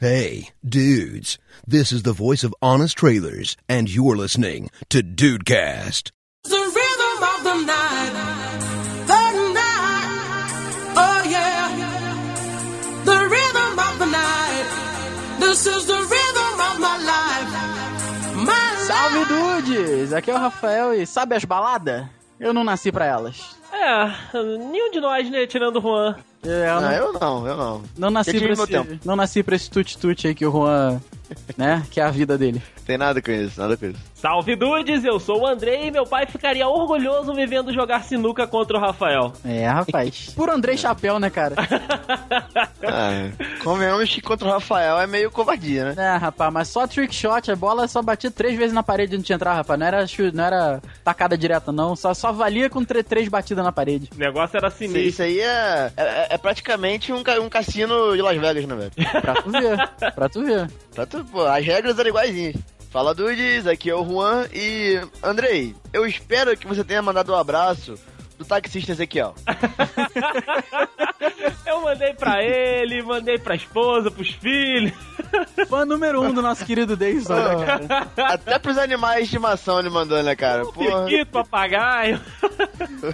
Hey, dudes. This is the voice of Honest Trailers, and you're listening to Dudecast. The rhythm of the night, the night, oh yeah. The rhythm of the night, this is the rhythm of my life. My Salve dudes! Aqui é o Rafael e sabe as baladas? Eu não nasci pra elas. É, nenhum de nós, né? Tirando o Juan. É, eu Não, não, eu não, eu não. não nasci eu pra esse, tempo. não nasci pra esse tut-tut aí que o Juan, né, que é a vida dele. Tem nada com isso, nada com isso. Salve dudes, eu sou o Andrei e meu pai ficaria orgulhoso me vendo jogar sinuca contra o Rafael. É, rapaz. Por Andrei Chapéu, né, cara? Ah, convenhamos que contra o Rafael é meio covardia, né? É, rapaz, mas só trick shot, a bola só batia três vezes na parede antes de entrar, rapaz. Não era, não era tacada direta, não. Só, só valia com três batidas na parede. O negócio era Isso, sinistro. isso aí é, é, é praticamente um, um cassino de Las Vegas, né, velho? Pra tu ver, pra tu ver. Tá tudo, pô, as regras eram iguaizinhas. Fala Dudes, aqui é o Juan e. Andrei, eu espero que você tenha mandado um abraço do taxista Ezequiel. Eu mandei pra ele, mandei pra esposa, pros filhos. Fã número um do nosso querido Davidson, né, cara? Até pros animais de estimação ele mandou, né, cara? Porra. Periquito, papagaio.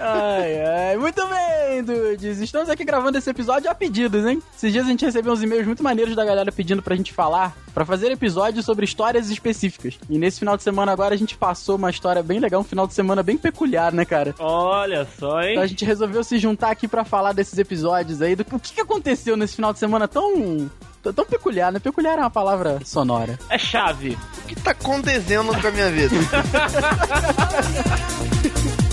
Ai, ai. Muito bem, dudes. Estamos aqui gravando esse episódio a pedidos, hein? Esses dias a gente recebeu uns e-mails muito maneiros da galera pedindo pra gente falar, pra fazer episódios sobre histórias específicas. E nesse final de semana agora a gente passou uma história bem legal, um final de semana bem peculiar, né, cara? Olha só, hein? Então a gente resolveu se juntar aqui pra falar desses episódios aí, do o que, que aconteceu nesse final de semana tão. Tão peculiar, né? Peculiar é uma palavra sonora. É chave. O que tá acontecendo com a minha vida?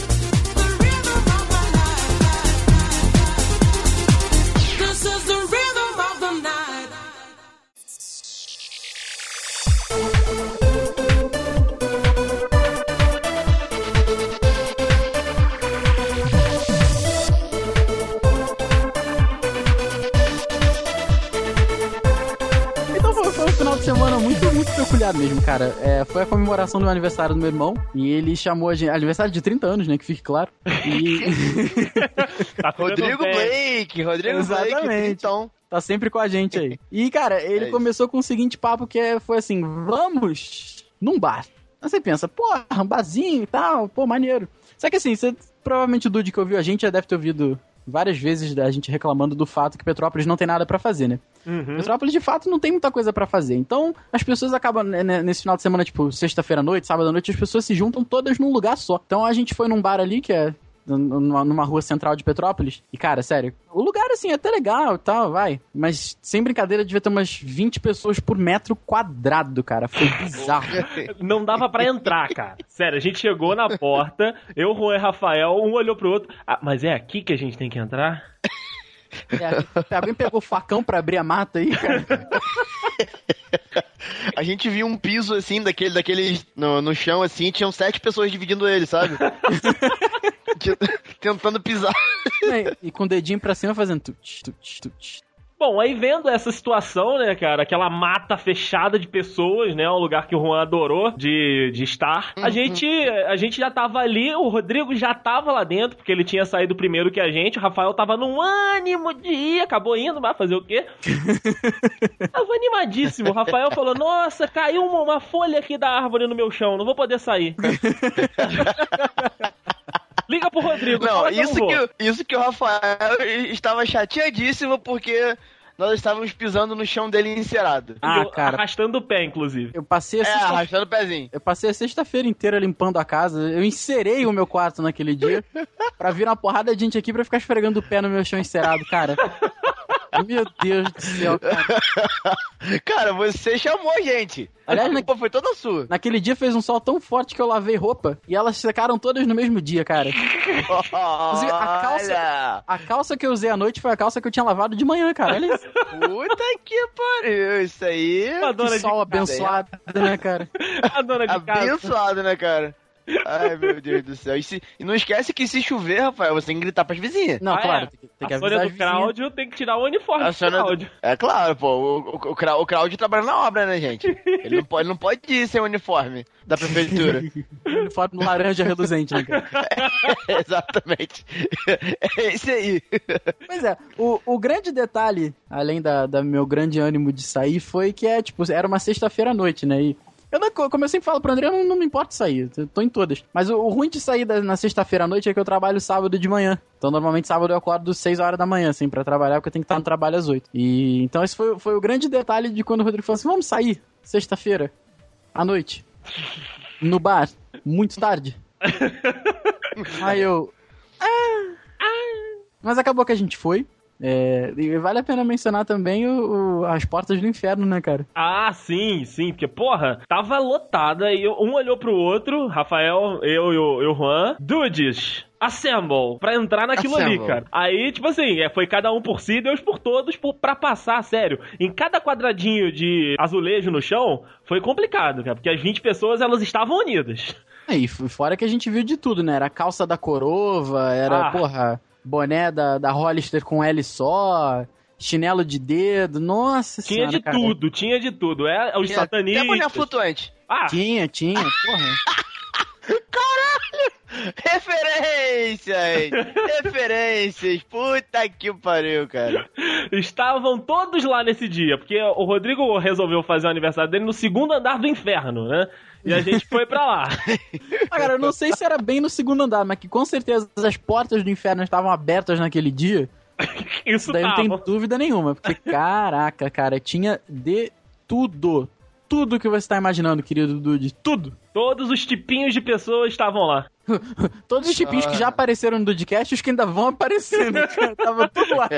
peculiar mesmo, cara. É, foi a comemoração do aniversário do meu irmão. E ele chamou a gente. Aniversário de 30 anos, né? Que fique claro. E. Tá Rodrigo bem. Blake, Rodrigo Exatamente. Blake, então. tá sempre com a gente aí. E, cara, ele É começou com o seguinte papo que é- foi assim: vamos num bar. Aí você pensa, porra, um barzinho e tal, pô, maneiro. Só que assim, você provavelmente o Dude que ouviu a gente já deve ter ouvido várias vezes da gente reclamando do fato que Petrópolis não tem nada pra fazer, né? Uhum. Petrópolis, de fato, não tem muita coisa pra fazer. Então, as pessoas acabam, né, né, nesse final de semana, tipo, sexta-feira à noite, sábado à noite, as pessoas se juntam todas num lugar só. Então, a gente foi num bar ali, que é numa, numa rua central de Petrópolis. E, cara, sério, o lugar, assim, é até legal e tal, vai. Mas, sem brincadeira, devia ter umas 20 pessoas por metro quadrado, cara. Foi bizarro. Não dava pra entrar, cara. Sério, a gente chegou na porta, eu, Juan e Rafael, um olhou pro outro. Ah, mas é aqui que a gente tem que entrar? É, alguém pegou o facão pra abrir a mata aí, cara? A gente viu um piso assim, daquele, daquele no, no chão assim, tinham sete pessoas dividindo ele, sabe? Tentando pisar. E com o dedinho pra cima fazendo tut, tut, tut. Bom, aí vendo essa situação, né, cara, aquela mata fechada de pessoas, né, um lugar que o Juan adorou de, de estar, a gente a gente já tava ali, o Rodrigo já tava lá dentro, porque ele tinha saído primeiro que a gente, o Rafael tava num ânimo de ir, acabou indo, vai fazer o quê? tava animadíssimo, o Rafael falou, nossa, caiu uma, uma folha aqui da árvore no meu chão, não vou poder sair. Liga pro Rodrigo, Não, fala que eu isso que, isso que o Rafael estava chateadíssimo porque nós estávamos pisando no chão dele encerado. Ah, Eu cara. Arrastando o pé, inclusive. Eu passei a É, sexta- arrastando o pezinho. Eu passei a sexta-feira inteira limpando a casa. Eu encerei o meu quarto naquele dia pra vir uma porrada de gente aqui pra ficar esfregando o pé no meu chão encerado, cara. Meu Deus do céu, cara. Cara, você chamou a gente. Aliás, a na- culpa foi toda sua. Naquele dia fez um sol tão forte que eu lavei roupa e elas secaram todas no mesmo dia, cara. Inclusive, a calça- A calça que eu usei à noite foi a calça que eu tinha lavado de manhã, cara. Olha isso. puta que pariu, isso aí. A dona Que de sol casa. abençoado, né, cara? A dona de casa. Abençoado, né, cara? Ai, meu Deus do céu. E, se- e não esquece que se chover, Rafael, você tem que gritar pras vizinhas. Não, Ah, claro, é? tem que, tem que a avisar Sônia do. Cláudio tem que tirar o uniforme A do Sônia do- Cláudio. É claro, pô. O, o, o, Cláudio trabalha na obra, né, gente? Ele não pode, não pode ir sem o uniforme da prefeitura. Uniforme laranja reluzente, né, cara? Exatamente. É isso aí. Pois é, o, o grande detalhe, além da, da meu grande ânimo de sair, foi que é, tipo, era uma sexta-feira à noite, né? E eu não, como eu sempre falo pro André, eu não, não me importa sair, eu tô em todas. Mas o, o ruim de sair da- na sexta-feira à noite é que eu trabalho sábado de manhã. Então, normalmente, sábado eu acordo 6 horas da manhã, assim, pra trabalhar, porque eu tenho que estar no trabalho às 8. E, então, esse foi, foi o grande detalhe de quando o Rodrigo falou assim, vamos sair, sexta-feira, à noite, no bar, muito tarde. Aí eu... Mas acabou que a gente foi. É, e vale a pena mencionar também o, o- as portas do inferno, né, cara? Ah, sim, sim, porque, porra, tava lotada e um olhou pro outro, Rafael, eu e o, e o Juan, dudes, assemble, pra entrar naquilo ali, Assemble. cara. Aí, tipo assim, é, foi cada um por si, Deus por todos, por, pra passar, sério. Em cada quadradinho de azulejo no chão, foi complicado, cara, porque as 20 pessoas, elas estavam unidas. F- fora que a gente viu de tudo, né? Era a calça da Corova, era, Ah. porra, boné da, da Hollister com L só, chinelo de dedo, nossa Tinha senhora, de cara. tudo, tinha de tudo. É, os Tinha Até boné satanistas. flutuante. Ah, Tinha, tinha, porra. Referências! Referências! Puta que pariu, cara. estavam todos lá nesse dia, porque o Rodrigo resolveu fazer o aniversário dele no segundo andar do inferno, né? E a gente foi pra lá. Ah, cara, eu não sei se era bem no segundo andar, mas que com certeza as portas do inferno estavam abertas naquele dia. Isso Daí não tem tava. dúvida nenhuma, porque caraca, cara, tinha de tudo. Tudo que você tá imaginando, querido Dude. Tudo. Todos os tipinhos de pessoas estavam lá. Todos os tipinhos que já apareceram no Dudcast e os que ainda vão aparecer, cara? Tava tudo lá.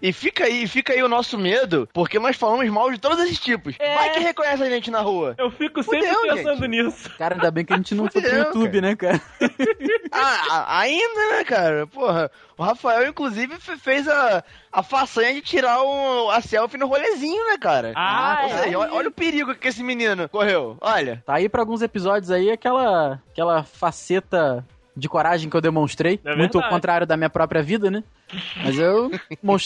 E fica aí, fica aí o nosso medo, porque nós falamos mal de todos esses tipos. É. Vai que reconhece a gente na rua. Eu fico sempre Fudeu, pensando gente. nisso. Cara, ainda bem que a gente não foi pro Fudeu, YouTube, né, cara? Ah, a- ainda, né, cara? Porra, o Rafael, inclusive, fe- fez a, a façanha de tirar o, a selfie no rolezinho, né, cara? Ah, Ou é. seja, olha, olha o perigo que esse menino correu. Olha. Tá aí pra alguns episódios aí aquela, aquela faceta de coragem que eu demonstrei. É muito ao contrário da minha própria vida, né? Mas eu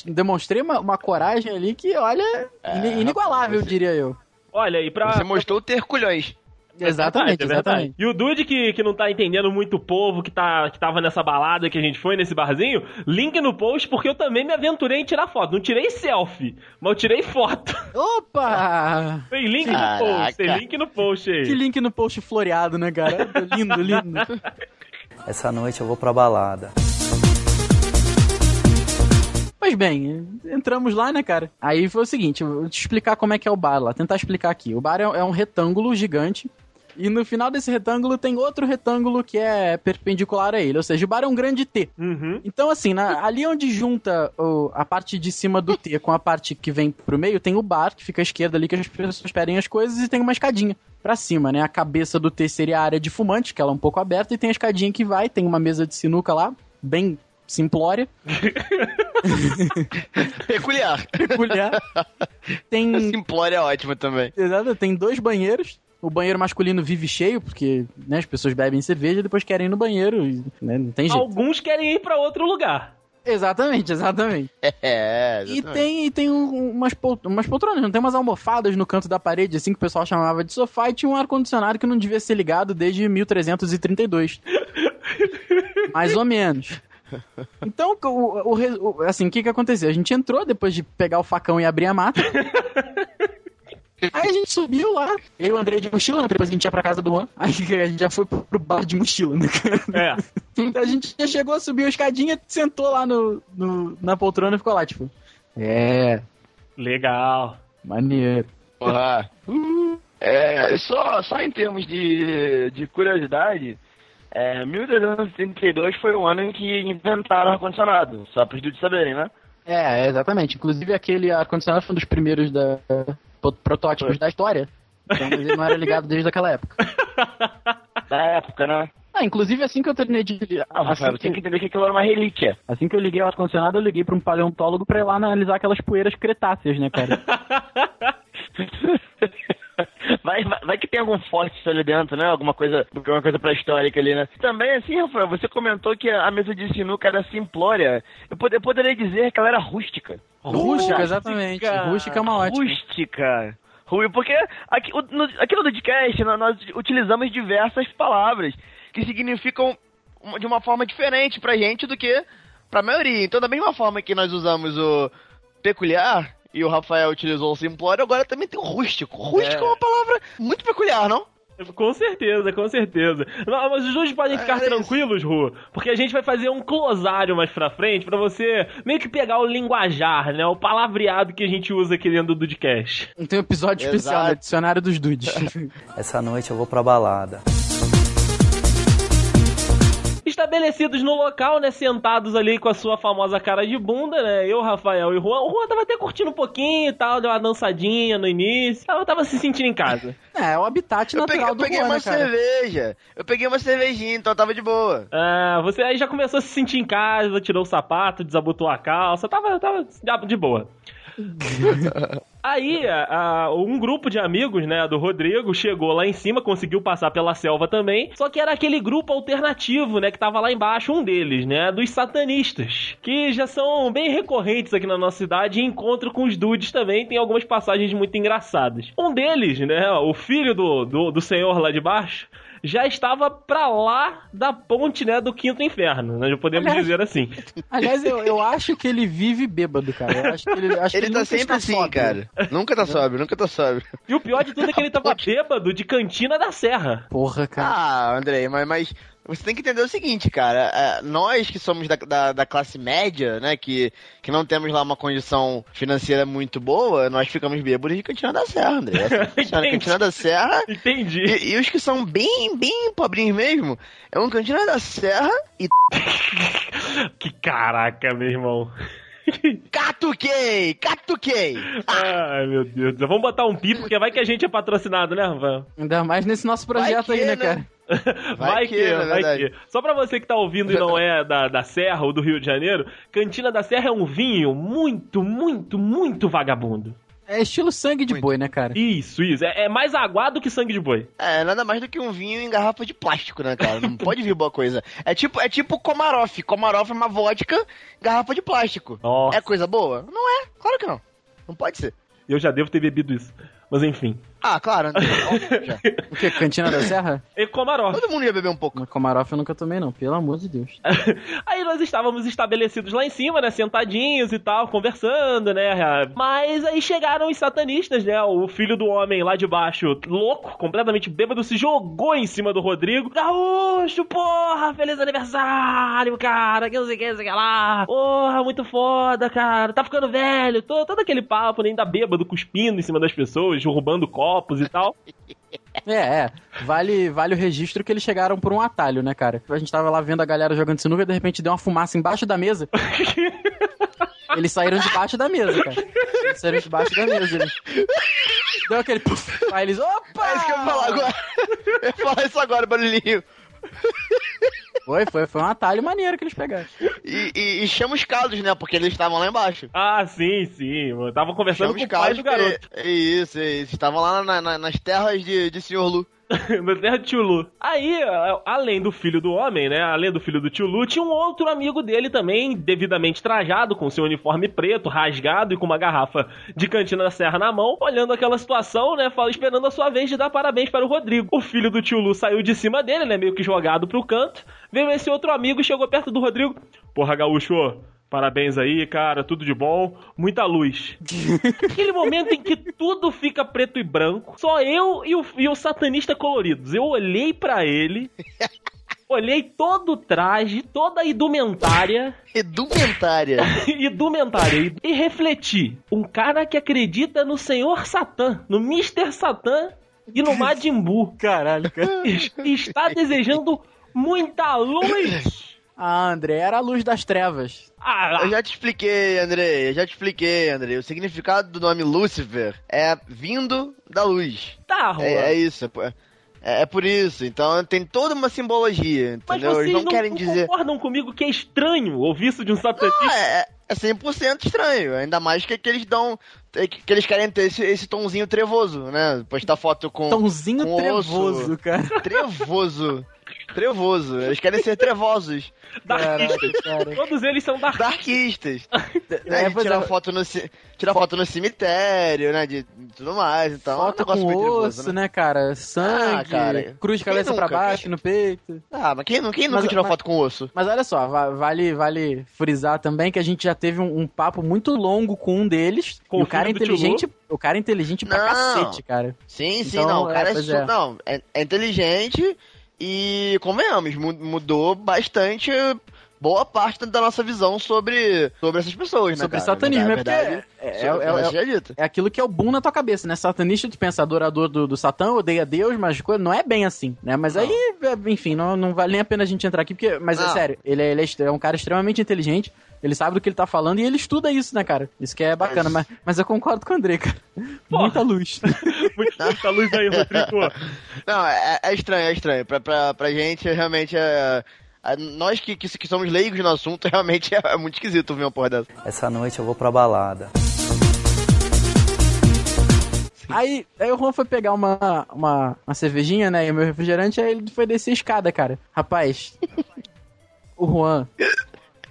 demonstrei uma, uma coragem ali que, olha, ini- inigualável, diria eu. Olha, e pra. Você mostrou ter culhões. Exatamente, É verdade. exatamente. E o Dude que, que não tá entendendo muito o povo que, tá, que tava nessa balada que a gente foi, nesse barzinho, link no post, porque eu também me aventurei em tirar foto. Não tirei selfie, mas eu tirei foto. Opa! Tem link Caraca. no post, tem link no post aí. Que link no post floreado, né, cara? Lindo, lindo. Essa noite eu vou pra balada. Pois bem, entramos lá, né, cara? Aí foi o seguinte, vou te explicar como é que é o bar lá, tentar explicar aqui. O bar é, é um retângulo gigante, e no final desse retângulo tem outro retângulo que é perpendicular a ele, ou seja, o bar é um grande T. Uhum. Então, assim, na- ali onde junta o- a parte de cima do T com a parte que vem pro meio, tem o bar, que fica à esquerda ali, que as pessoas pedem as coisas, e tem uma escadinha pra cima, né? A cabeça do T seria a área de fumante, que ela é um pouco aberta, e tem a escadinha que vai, tem uma mesa de sinuca lá, bem simplória, Peculiar. peculiar. Tem Simplória é ótimo também. Exato, tem dois banheiros. O banheiro masculino vive cheio, porque né, as pessoas bebem cerveja e depois querem ir no banheiro. E, né, não tem jeito. Alguns querem ir pra outro lugar. Exatamente, exatamente. É, E exatamente. tem, e tem um- umas, pol- umas poltronas, não tem umas almofadas no canto da parede, assim, que o pessoal chamava de sofá, e tinha um ar-condicionado que não devia ser ligado desde 1332. Mais ou menos. Então, o, o o- assim, o que que aconteceu? A gente entrou depois de pegar o facão e abrir a mata. Aí a gente subiu lá. Eu e o André de mochila, né? Depois a gente ia pra casa do Juan. Aí a gente já foi pro, bar de mochila, né, cara? É. Então a gente já chegou, subiu a escadinha, sentou lá no, no- na poltrona e ficou lá, tipo. É, Legal. maneiro. Porra. É, só, só em termos de, de curiosidade, é, 1332 foi o ano em que inventaram o ar-condicionado, só para os dudes saberem, né? É, exatamente. Inclusive aquele ar-condicionado foi um dos primeiros da, protótipos da história. Então ele não era ligado desde aquela época. Da época, né? Ah, inclusive assim que eu terminei de. Ah, Rafael, assim, você tem que que, entender que aquilo era uma relíquia. assim que eu liguei o ar-condicionado, eu liguei pra um paleontólogo pra ir lá analisar aquelas poeiras cretáceas, né, cara? Vai, vai, vai que tem algum forte ali dentro, né? Alguma coisa, alguma coisa pré-histórica ali, né? Também, assim, Rafael, você comentou que a mesa de sinuca era simplória. Eu, pod- eu poderia dizer que ela era rústica. Rústica, exatamente. Rústica é uma ótima. Rústica. Rui, porque aqui, no, aqui no podcast nós, nós utilizamos diversas palavras que significam de uma forma diferente pra gente do que pra maioria. Então, da mesma forma que nós usamos o peculiar e o Rafael utilizou o simplório, agora também tem o rústico. Rústico é, uma palavra muito peculiar, não? Com certeza, com certeza. Não, mas os dois podem ficar É tranquilos, Ru, porque a gente vai fazer um closário mais pra frente pra você meio que pegar o linguajar, né? O palavreado que a gente usa aqui dentro do Dudcast. Tem um episódio Exato. especial, né? Dicionário dos Dudes. Essa noite eu vou pra balada. Estabelecidos no local, né? Sentados ali com a sua famosa cara de bunda, né? Eu, Rafael e o Juan. O Juan tava até curtindo um pouquinho e tal, deu uma dançadinha no início. Tava, tava se sentindo em casa. é, é o habitat Eu peguei, natural eu do peguei Juan, uma né, cara? cerveja. Eu peguei uma cervejinha, então tava de boa. Ah, você aí já começou a se sentir em casa, tirou o sapato, desabotou a calça, tava, tava de boa. Aí, a- um grupo de amigos, né, do Rodrigo, chegou lá em cima, conseguiu passar pela selva também. Só que era aquele grupo alternativo, né, que tava lá embaixo, um deles, né, dos satanistas. Que já são bem recorrentes aqui na nossa cidade e encontro com os dudes também. Tem algumas passagens muito engraçadas. Um deles, né, o filho do, do, do senhor lá de baixo. Já estava pra lá da ponte, né, do quinto inferno, né, já podemos Aliás- dizer assim. Aliás, eu, eu acho que ele vive bêbado, cara. Eu acho que ele, acho que Ele tá nunca sempre está assim, sóbrio. cara. Nunca tá sóbrio, nunca tá sóbrio. E o pior de tudo é que ele tava bêbado de cantina da serra. Porra, cara. Ah, Andrei, mas, mas você tem que entender o seguinte, cara. é, nós que somos da, da, da classe média, né, que, que não temos lá uma condição financeira muito boa, nós ficamos bêbados de Cantina da Serra, André. É assim. Cantina da Serra. Entendi. E, e os que são bem, bem pobrinhos mesmo, é um Cantina da Serra e Que caraca, meu irmão. catuquei! Catuquei! Ai, meu Deus. Vamos botar um pi, porque vai que a gente é patrocinado, né, Rafael? Ainda mais nesse nosso projeto Vai que, aí, né, né? cara? Vai, que, que, na vai verdade. que. Só pra você que tá ouvindo e não é da, da Serra ou do Rio de Janeiro, Cantina da Serra é um vinho muito, muito, muito vagabundo. É estilo sangue de boi, né, cara? Isso, isso. É, é mais aguado que sangue de boi. É, nada mais do que um vinho em garrafa de plástico, né, cara? Não pode vir boa coisa. É tipo, é tipo Komarov. Komarov é uma vodka em garrafa de plástico. Nossa. É coisa boa? Não é, claro que não. Não pode ser. Eu já devo ter bebido isso. Mas enfim. Ah, claro, já. O que? Cantina da Serra? E Komarov. Todo mundo ia beber um pouco. No Komarov eu nunca tomei, não. Pelo amor de Deus. Aí nós estávamos estabelecidos lá em cima, né? Sentadinhos e tal, conversando, né? Mas aí chegaram os satanistas, né? O filho do homem lá de baixo, louco, completamente bêbado, se jogou em cima do Rodrigo. Gaúcho, porra! Feliz aniversário, cara! Que não sei o que, não sei o que lá. Porra, muito foda, cara. Tá ficando velho. Todo, todo aquele papo, né? Ainda bêbado, cuspindo em cima das pessoas, derrubando copos e tal. É, é. Vale, vale o registro que eles chegaram por um atalho, né, cara? A gente tava lá vendo a galera jogando sinuca e de repente deu uma fumaça embaixo da mesa. Eles saíram debaixo da mesa, cara. Eles saíram debaixo da mesa. Eles... Deu aquele puff. Aí eles, opa! É isso que eu ia falar agora. Eu ia falar isso agora, barulhinho. Foi, foi, foi um atalho maneiro que eles pegaram. E, e, e chama os calos, né? Porque eles estavam lá embaixo. Ah, sim, sim. Eu tava conversando Chama com os o pai do garoto. porque- É isso, é isso. Estavam lá na- na- nas terras de, de Senhor Lu. Na terra de Tio Lu. Aí, além do filho do homem, né? Além do filho do Tio Lu, tinha um outro amigo dele também, devidamente trajado, com seu uniforme preto, rasgado e com uma garrafa de cantina da serra na mão, olhando aquela situação, né? Fala, esperando a sua vez de dar parabéns para o Rodrigo. O filho do Tio Lu saiu de cima dele, né? Meio que jogado pro canto. Veio esse outro amigo e chegou perto do Rodrigo. Porra, gaúcho, Parabéns aí, cara, tudo de bom, muita luz. Aquele momento em que tudo fica preto e branco, só eu e o, e o satanista coloridos. Eu olhei pra ele, olhei todo o traje, toda a indumentária, Edumentária. indumentária e, refleti. Um cara que acredita no Senhor Satã, no Mr. Satã e no Majin Buu. Caralho, cara. Es- Está desejando muita luz. Ah, André, era a luz das trevas. Ah, Eu já te expliquei, Andrei. Eu já te expliquei, Andrei. O significado do nome Lúcifer é vindo da luz. tá, Juan. É, é isso. É, é por isso. Então tem toda uma simbologia, Mas entendeu? vocês Eles não, não, querem não dizer. concordam comigo que é estranho ouvir isso de um satanista? Não, é, é 100% estranho. Ainda mais que, que eles dão. Que, que eles querem ter esse, esse tomzinho trevoso, né? Postar foto com. Tãozinho com trevoso, osso. cara. Trevoso. Trevoso. Eles querem ser trevosos. Darkistas. cara. Todos eles são darkistas. Darkistas. É, Né, de pois tirar é. foto no, tirar foto no cemitério, né? De, de tudo mais. Então, é um Foto com trevoso, osso, né, cara? Sangue, Ah, cara. cruz de cabeça pra nunca? baixo, no peito. Ah, mas quem, não- quem nunca Mas- tirou mas- foto com osso? Mas olha só, va- vale, vale frisar também que a gente já teve um, um papo muito longo com um deles. Com e o cara é inteligente, o cara é inteligente pra Não. cacete, cara. Sim, sim, Então, não. O é, cara é, su- é. Não, é, é inteligente e, convenhamos, mu- mudou bastante boa parte da nossa visão sobre, sobre essas pessoas, né? Sobre cara? satanismo, é Verdade- porque é, é, é- é- é aquilo que é o boom na tua cabeça, né? Satanista, tu pensa adorador do, do Satã, odeia Deus, mas não é bem assim, né? Mas Não. aí, é, enfim, não, não vale nem a pena a gente entrar aqui, porque, mas é Não. sério, ele é, ele é é um cara extremamente inteligente, ele sabe do que ele tá falando e ele estuda isso, né, cara? Isso que é bacana, mas, mas eu concordo com o André, cara. Muita luz. Muita, muita luz aí, Rodrigo. Não, é, é estranho, é estranho. Pra, pra, pra gente, realmente, é... é- Nós que, que, que somos leigos no assunto, realmente é, é muito esquisito ver uma porra dessa. Essa noite eu vou pra balada. Aí, aí o Juan foi pegar uma, uma, uma cervejinha, né? E o meu refrigerante, aí ele foi descer a escada, cara. Rapaz, o Juan.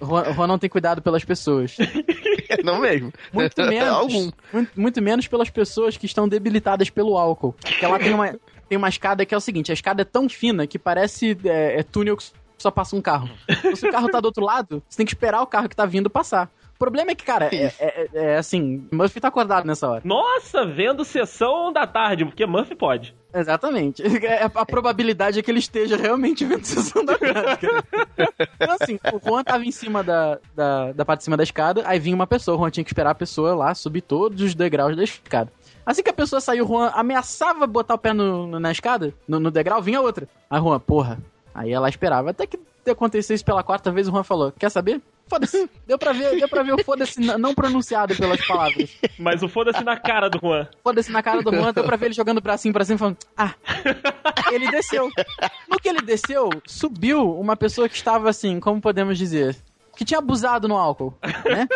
O Juan, Juan não tem cuidado pelas pessoas. Não mesmo. Muito menos. Muito, muito menos pelas pessoas que estão debilitadas pelo álcool. Porque lá tem uma, tem uma escada que é o seguinte: a escada é tão fina que parece é, é túnel que só passa um carro. Então, se o carro tá do outro lado, você tem que esperar o carro que tá vindo passar. O problema é que, cara, é, é- é assim, Murphy tá acordado nessa hora. Nossa, vendo sessão da tarde, porque Murphy pode. Exatamente. É, A probabilidade é que ele esteja realmente vendo sessão da tarde. cara. Então, assim, o Juan tava em cima da, da, da parte de cima da escada, aí vinha uma pessoa, o Juan tinha que esperar a pessoa lá subir todos os degraus da escada. Assim que a pessoa saiu, o Juan ameaçava botar o pé no, no- na escada, no, no degrau, vinha outra. Aí Juan, porra. Aí ela esperava. Até que aconteceu isso pela quarta vez, o Juan falou: Quer saber? Foda-se. Deu pra ver, deu pra ver o foda-se não pronunciado pelas palavras. Mas o foda-se na cara do Juan. Foda-se na cara do Juan, deu pra ver ele jogando o bracinho pra cima falando, ah. Ele desceu. No que ele desceu, subiu uma pessoa que estava assim, como podemos dizer, que tinha abusado no álcool, né?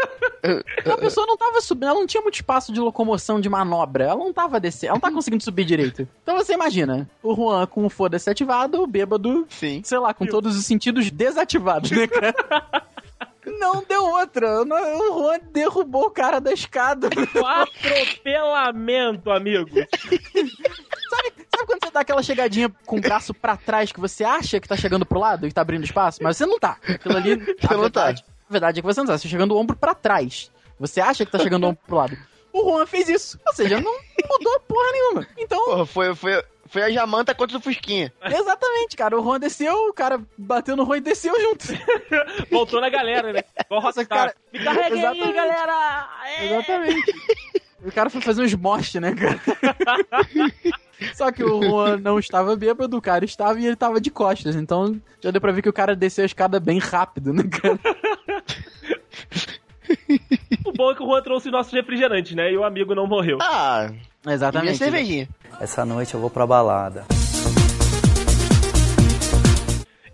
Então a pessoa não tava subindo, ela não tinha muito espaço de locomoção, de manobra, ela não tava descendo, ela não tá conseguindo subir direito. Então você imagina, o Juan com o foda-se ativado, o bêbado, Sim. sei lá, com todos os sentidos desativados, né, cara? Não deu outra. O Juan derrubou o cara da escada. Atropelamento, amigo. Sabe, sabe quando você dá aquela chegadinha com o braço pra trás que você acha que tá chegando pro lado e tá abrindo espaço, mas você não tá. Aquilo ali. a não tá. verdade, A verdade é que você não tá. Você tá chegando o ombro pra trás. Você acha que tá chegando o ombro pro lado. O Juan fez isso. Ou seja, não mudou porra nenhuma. Então, Porra, foi, foi, foi a Jamanta contra o Fusquinha. exatamente, cara. O Juan desceu, o cara bateu no Juan e desceu junto. Voltou na galera, né? Igual Nossa, Rockstar. cara, Me carregue aí, exatamente. galera! É. Exatamente. O cara foi fazer uns mosh, né, cara? Só que o Juan não estava bêbado, o cara estava e ele estava de costas. Então já deu pra ver que o cara desceu a escada bem rápido, né, cara? O bom é que o Juan trouxe nossos refrigerantes, né? E o amigo não morreu. Ah, e minha Exatamente. cervejinha. Essa noite eu vou pra balada.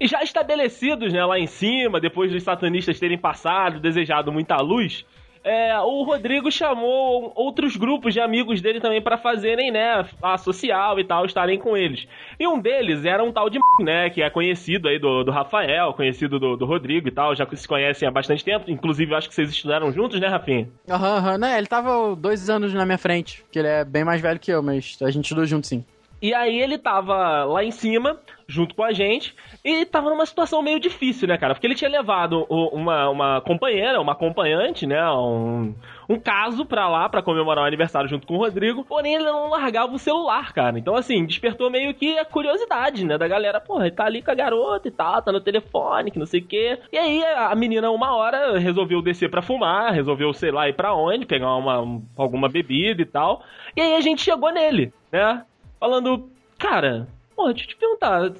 E já estabelecidos, né, lá em cima, depois dos satanistas terem passado, desejado muita luz, é, o Rodrigo chamou outros grupos de amigos dele também pra fazerem, né, a social e tal, estarem com eles. E um deles era um tal de né, que é conhecido aí do, do Rafael, conhecido do, do Rodrigo e tal, já se conhecem há bastante tempo, inclusive acho que vocês estudaram juntos, né, Rafinha? Aham, aham, né? Ele tava dois anos na minha frente, que ele é bem mais velho que eu, mas a gente estudou junto sim. E aí ele tava lá em cima, junto com a gente, e tava numa situação meio difícil, né, cara? Porque ele tinha levado uma, uma companheira, uma acompanhante, né? Um, um caso pra lá, pra comemorar o aniversário junto com o Rodrigo, porém ele não largava o celular, cara. Então, assim, despertou meio que a curiosidade, né, da galera. Porra, ele tá ali com a garota e tal, tá no telefone, que não sei o quê. E aí a menina, uma hora, resolveu descer pra fumar, resolveu, sei lá, ir pra onde, pegar uma, alguma bebida e tal. E aí a gente chegou nele, né? Falando, cara, pô, deixa eu te perguntar,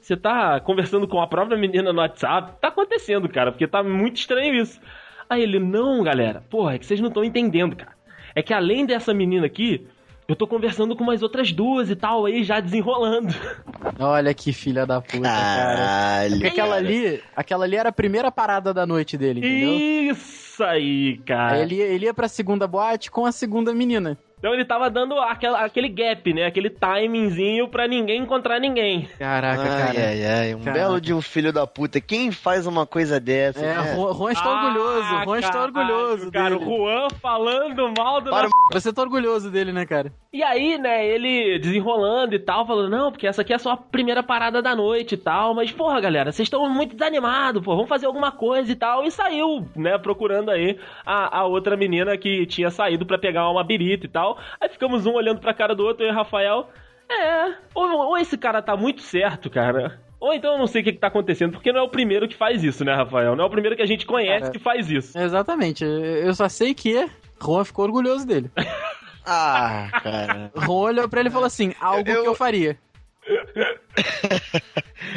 você tá conversando com a própria menina no WhatsApp? Tá acontecendo, cara? Porque tá muito estranho isso. Aí ele, não, galera, porra, é que vocês não estão entendendo, cara. É que além dessa menina aqui, eu tô conversando com umas outras duas e tal, aí já desenrolando. Olha que filha da puta, cara. Caralho. Porque aquela ali, aquela ali era a primeira parada da noite dele, entendeu? Isso aí, cara. Aí ele, ele ia pra segunda boate com a segunda menina. Então ele tava dando aquela, aquele gap, né? Aquele timingzinho pra ninguém encontrar ninguém. Caraca, Ai, cara. ai, ai, um Caraca. belo de um filho da puta. Quem faz uma coisa dessa? É, né? Juan está orgulhoso, Ah, Juan está orgulhoso Cara, dele. o Juan falando mal do Para, Você tá orgulhoso dele, né, cara? E aí, né, ele desenrolando e tal, falando, não, porque essa aqui é só a primeira parada da noite e tal, mas, porra, galera, vocês estão muito desanimados, pô, vamos fazer alguma coisa e tal. E saiu, né, procurando aí a, a outra menina que tinha saído pra pegar uma birita e tal. Aí ficamos um olhando pra cara do outro, eu e o Rafael, é, ou, ou esse cara tá muito certo, cara. Ou então eu não sei o que, que tá acontecendo, porque não é o primeiro que faz isso, né, Rafael? Não é o primeiro que a gente conhece Cara. que faz isso. Exatamente. Eu só sei que Juan ficou orgulhoso dele. Ah, cara. Juan olhou pra ele e falou assim: algo Eu- que eu faria.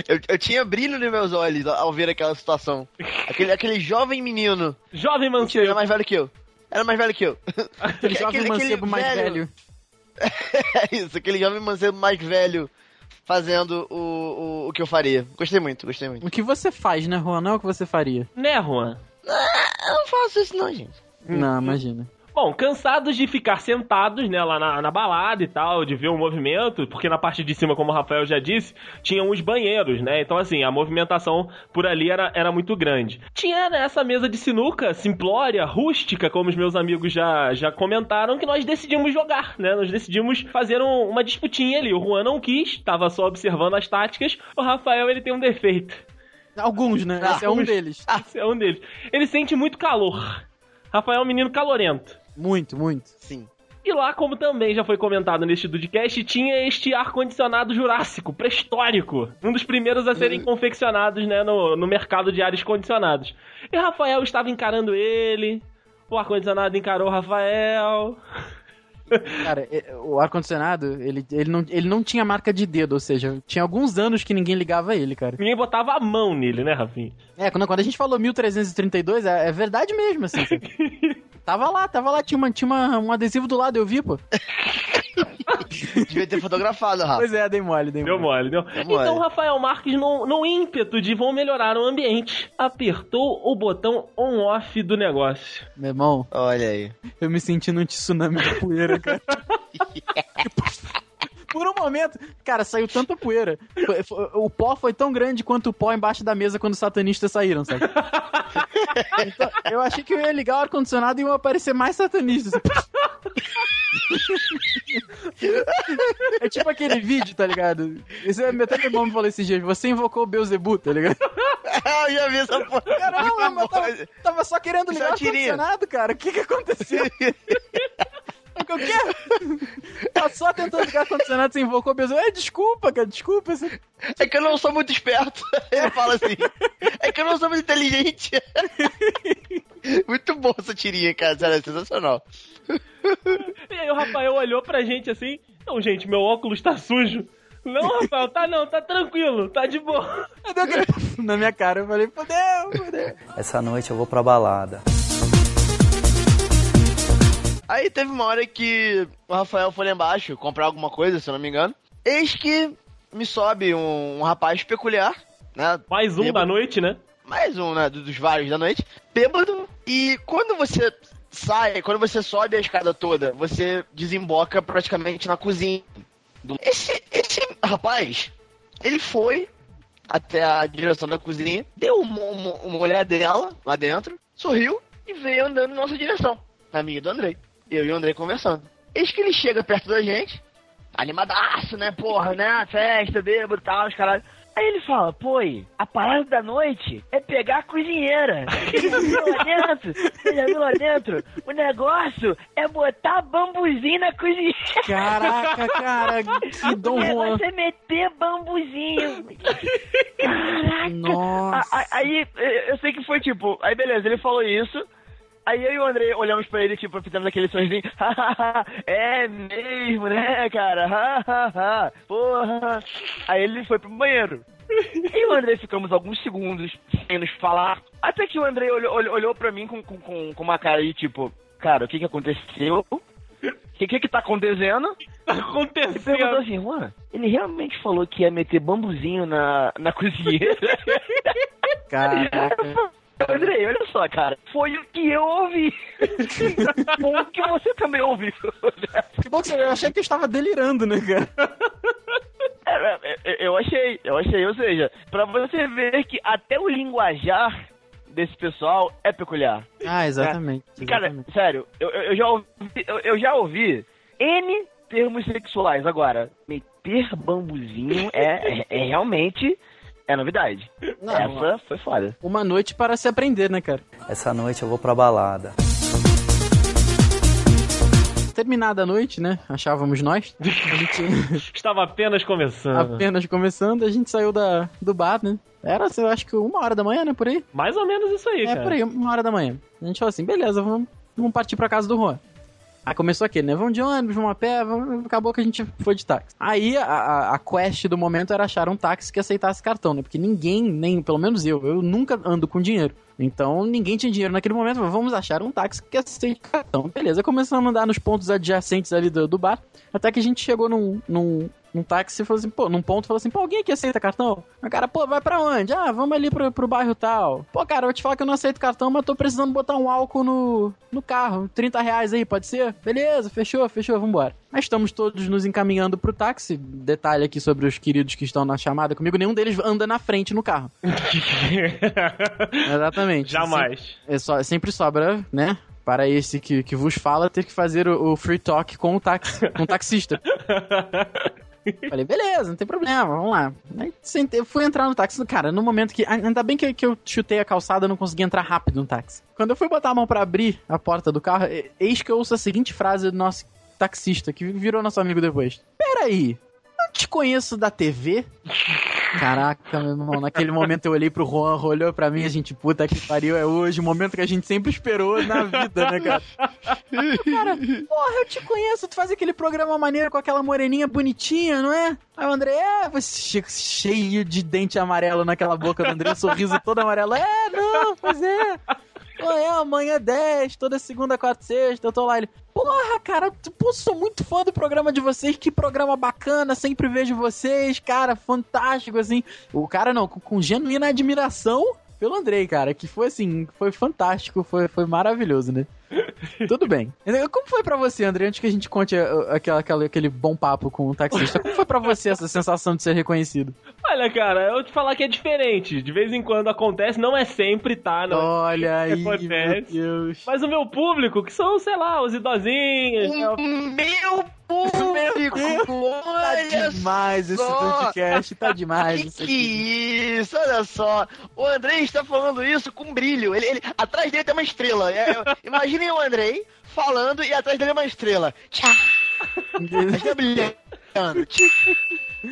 eu, eu tinha brilho nos meus olhos ao ao ver aquela situação. Aquele, aquele jovem menino. Jovem era mancebo. mais velho que eu. Era mais velho que eu. Aquele jovem mancebo mais velho. É isso, aquele jovem mancebo mais velho fazendo o, o, o que eu faria. Gostei muito, gostei muito. O que você faz, né, Juan? Não é o que você faria. Né, Juan? Eu não faço isso não, gente. Não, imagina. Bom, cansados de ficar sentados, né, lá na, na balada e tal, de ver o movimento, porque na parte de cima, como o Rafael já disse, tinham os banheiros, né? Então, assim, a movimentação por ali era, era muito grande. Tinha né, essa mesa de sinuca simplória, rústica, como os meus amigos já, já comentaram, que nós decidimos jogar, né? Nós decidimos fazer um- uma disputinha ali. O Juan não quis, tava só observando as táticas. O Rafael, ele tem um defeito. Alguns, né? Ah, Esse é um deles. Esse é um deles. Ele sente muito calor. Rafael é um menino calorento. Muito, muito. Sim. E lá, como também já foi comentado neste Dudcast, tinha este ar-condicionado jurássico, pré-histórico. Um dos primeiros a serem confeccionados, né, no, no mercado de ares condicionados. E Rafael estava encarando ele, o ar-condicionado encarou o Rafael. Cara, é, o ar-condicionado, ele, ele, não, ele não tinha marca de dedo, ou seja, tinha alguns anos que ninguém ligava a ele, cara. Ninguém botava a mão nele, né, Rafinha? É, quando, quando a gente falou 1332, é, é verdade mesmo, assim. tava lá, tava lá, tinha, uma, tinha uma, um adesivo do lado, eu vi, pô. Devia ter fotografado, Rafa. Pois é, dei mole, dei mole. Deu mole, deu. mole. Então o Rafael Marques, no, no ímpeto de vão melhorar o ambiente, apertou o botão on-off do negócio. Meu irmão, Olha aí. eu me senti num tsunami de poeira, cara. Por um momento, cara, saiu tanta poeira. Foi- foi- O pó foi tão grande quanto o pó embaixo da mesa quando os satanistas saíram, sabe? Então, eu achei que eu ia ligar o ar-condicionado e iam aparecer mais satanistas. É tipo aquele vídeo, tá ligado? Isso é até meu irmão me falou esses dias. Você invocou o Beuzebu, tá ligado? eu já vi essa porra. Caramba, mas tava, tava só querendo ligar o ar-condicionado, cara. O que que aconteceu? O quê? Tá só tentando ligar o ar-condicionado, você invocou o Beuzebu. É, desculpa, cara, desculpa. Você- É que eu não sou muito esperto. Ele fala assim. É que eu não sou muito inteligente. Muito boa essa tirinha, cara. Sério, é sensacional. E aí o Rafael olhou pra gente assim, não, gente, meu óculos tá sujo. Não, Rafael, tá não, tá tranquilo, tá de boa. Na minha cara. Eu falei, fodeu, fodeu. Essa noite eu vou pra balada. Aí teve uma hora que o Rafael foi lá embaixo comprar alguma coisa, se eu não me engano. Eis que me sobe um, um rapaz peculiar, né? Mais um Bêbado. da noite, né? mais um, né, do- dos vários da noite, bêbado, e quando você sai, quando você sobe a escada toda, você desemboca praticamente na cozinha. Esse, esse rapaz, ele foi até a direção da cozinha, deu uma, uma, uma olhadela lá dentro, sorriu e veio andando na nossa direção, e do Andrei. Eu e o Andrei conversando. Eis que ele chega perto da gente, animadaço, né, porra, né, festa, bêbado e tal, os caralho. Aí ele fala, pô, a parada da noite é pegar a cozinheira. Você já viu lá dentro? Você já viu lá dentro? O negócio é botar bambuzinho na cozinheira. Caraca, cara, que Dom O negócio é meter bambuzinho. Caraca. Nossa. Aí, eu sei que foi tipo, aí beleza, ele falou isso. Aí eu e o André olhamos pra ele, tipo, fizemos aquele sorrisinho. é mesmo, né, cara? Porra. Aí ele foi pro banheiro. E o André ficamos alguns segundos sem nos falar. Até que o André olhou, olhou, olhou pra mim com, com, com uma cara de tipo, cara, o que que aconteceu? O que, que que tá acontecendo? Tá Ele perguntou acontecendo. assim, Juan, ele realmente falou que ia meter bambuzinho na, na cozinheira? Caraca. Andrei, olha só, cara, foi o que eu ouvi. Foi o que você também ouviu. Que bom que eu achei que eu estava delirando, né, cara? É, é, é, Eu achei, eu achei, ou seja, pra você ver que até o linguajar desse pessoal é peculiar. Ah, exatamente. Cara, exatamente. sério, eu, eu, eu já ouvi, eu, eu já ouvi N termos sexuais. Agora, meter bambuzinho é, é, é realmente é novidade. Não, Essa foi foda. Uma noite para se aprender, né, cara? Essa noite eu vou pra balada. Terminada a noite, né? Achávamos nós. A gente Estava apenas começando. apenas começando, a gente saiu da, do bar, né? Era, eu acho que uma hora da manhã, né? Por aí. Mais ou menos isso aí, É, cara. por aí, uma hora da manhã. A gente falou assim, beleza, vamos, vamos partir pra casa do Juan. Aí começou aquele, né? Vamos de ônibus, vamos a pé, vamos... acabou que a gente foi de táxi. Aí a, a, quest do momento era achar um táxi que aceitasse cartão, né? Porque ninguém, nem, pelo menos eu, eu nunca ando com dinheiro. Então ninguém tinha dinheiro naquele momento, vamos achar um táxi que aceite cartão. Beleza, começamos a andar nos pontos adjacentes ali do, do bar, até que a gente chegou num, num, num táxi e falou assim, pô, num ponto falou assim, pô, alguém aqui aceita cartão? O cara, pô, vai pra onde? Ah, vamos ali pro, pro bairro tal. Pô, cara, eu vou te falar que eu não aceito cartão, mas tô precisando botar um álcool no, no carro. 30 reais aí, pode ser? Beleza, fechou, fechou, vambora. Mas estamos todos nos encaminhando pro táxi. Detalhe aqui sobre os queridos que estão na chamada comigo, nenhum deles anda na frente no carro. Exatamente. Jamais. É só, sempre sobra, né? Para esse que, que vos fala, ter que fazer o, o free talk com o táxi, com o taxista. Falei, beleza, não tem problema, vamos lá. Aí sentei, fui entrar no táxi. Cara, no momento que. Ainda bem que, que eu chutei a calçada, eu não consegui entrar rápido no táxi. Quando eu fui botar a mão pra abrir a porta do carro, eis que eu ouço a seguinte frase do nosso taxista, que virou nosso amigo depois. Peraí, eu te conheço da TV? Caraca, meu irmão, naquele momento eu olhei pro Juan, olhou pra mim, a gente, puta que pariu, é hoje, o momento que a gente sempre esperou na vida, né, cara? Cara, porra, eu te conheço, tu faz aquele programa maneiro com aquela moreninha bonitinha, não é? Aí o André, é, você che- cheio de dente amarelo naquela boca do André, sorriso todo amarelo. É, não, pois é. Pô, é, amanhã é 10, toda segunda, quarta, sexta, eu tô lá. Ele, porra, cara, sou muito fã do programa de vocês, que programa bacana, sempre vejo vocês, cara, fantástico, assim. O cara, não, com, com genuína admiração pelo Andrei, cara, que foi assim, foi fantástico, foi, foi maravilhoso, né? Tudo bem. Como foi pra você, André, antes que a gente conte uh, aquela, aquela- aquele bom papo com o taxista, como foi pra você essa sensação de ser reconhecido? Olha, cara, eu te falar que é diferente. De vez em quando acontece, não é sempre, tá? Não. Olha aí, meu acontece. Deus. Mas o meu público, que são, sei lá, os idosinhos. O meu público! Tá Olha demais esse só. podcast, tá demais Que isso que aqui. isso? Olha só. O Andrei está falando isso com brilho. Ele, ele- atrás dele tem uma estrela. É, é, imaginem o Andrei falando e atrás dele é uma estrela. Tchá! A estrela brilhando. Tchá!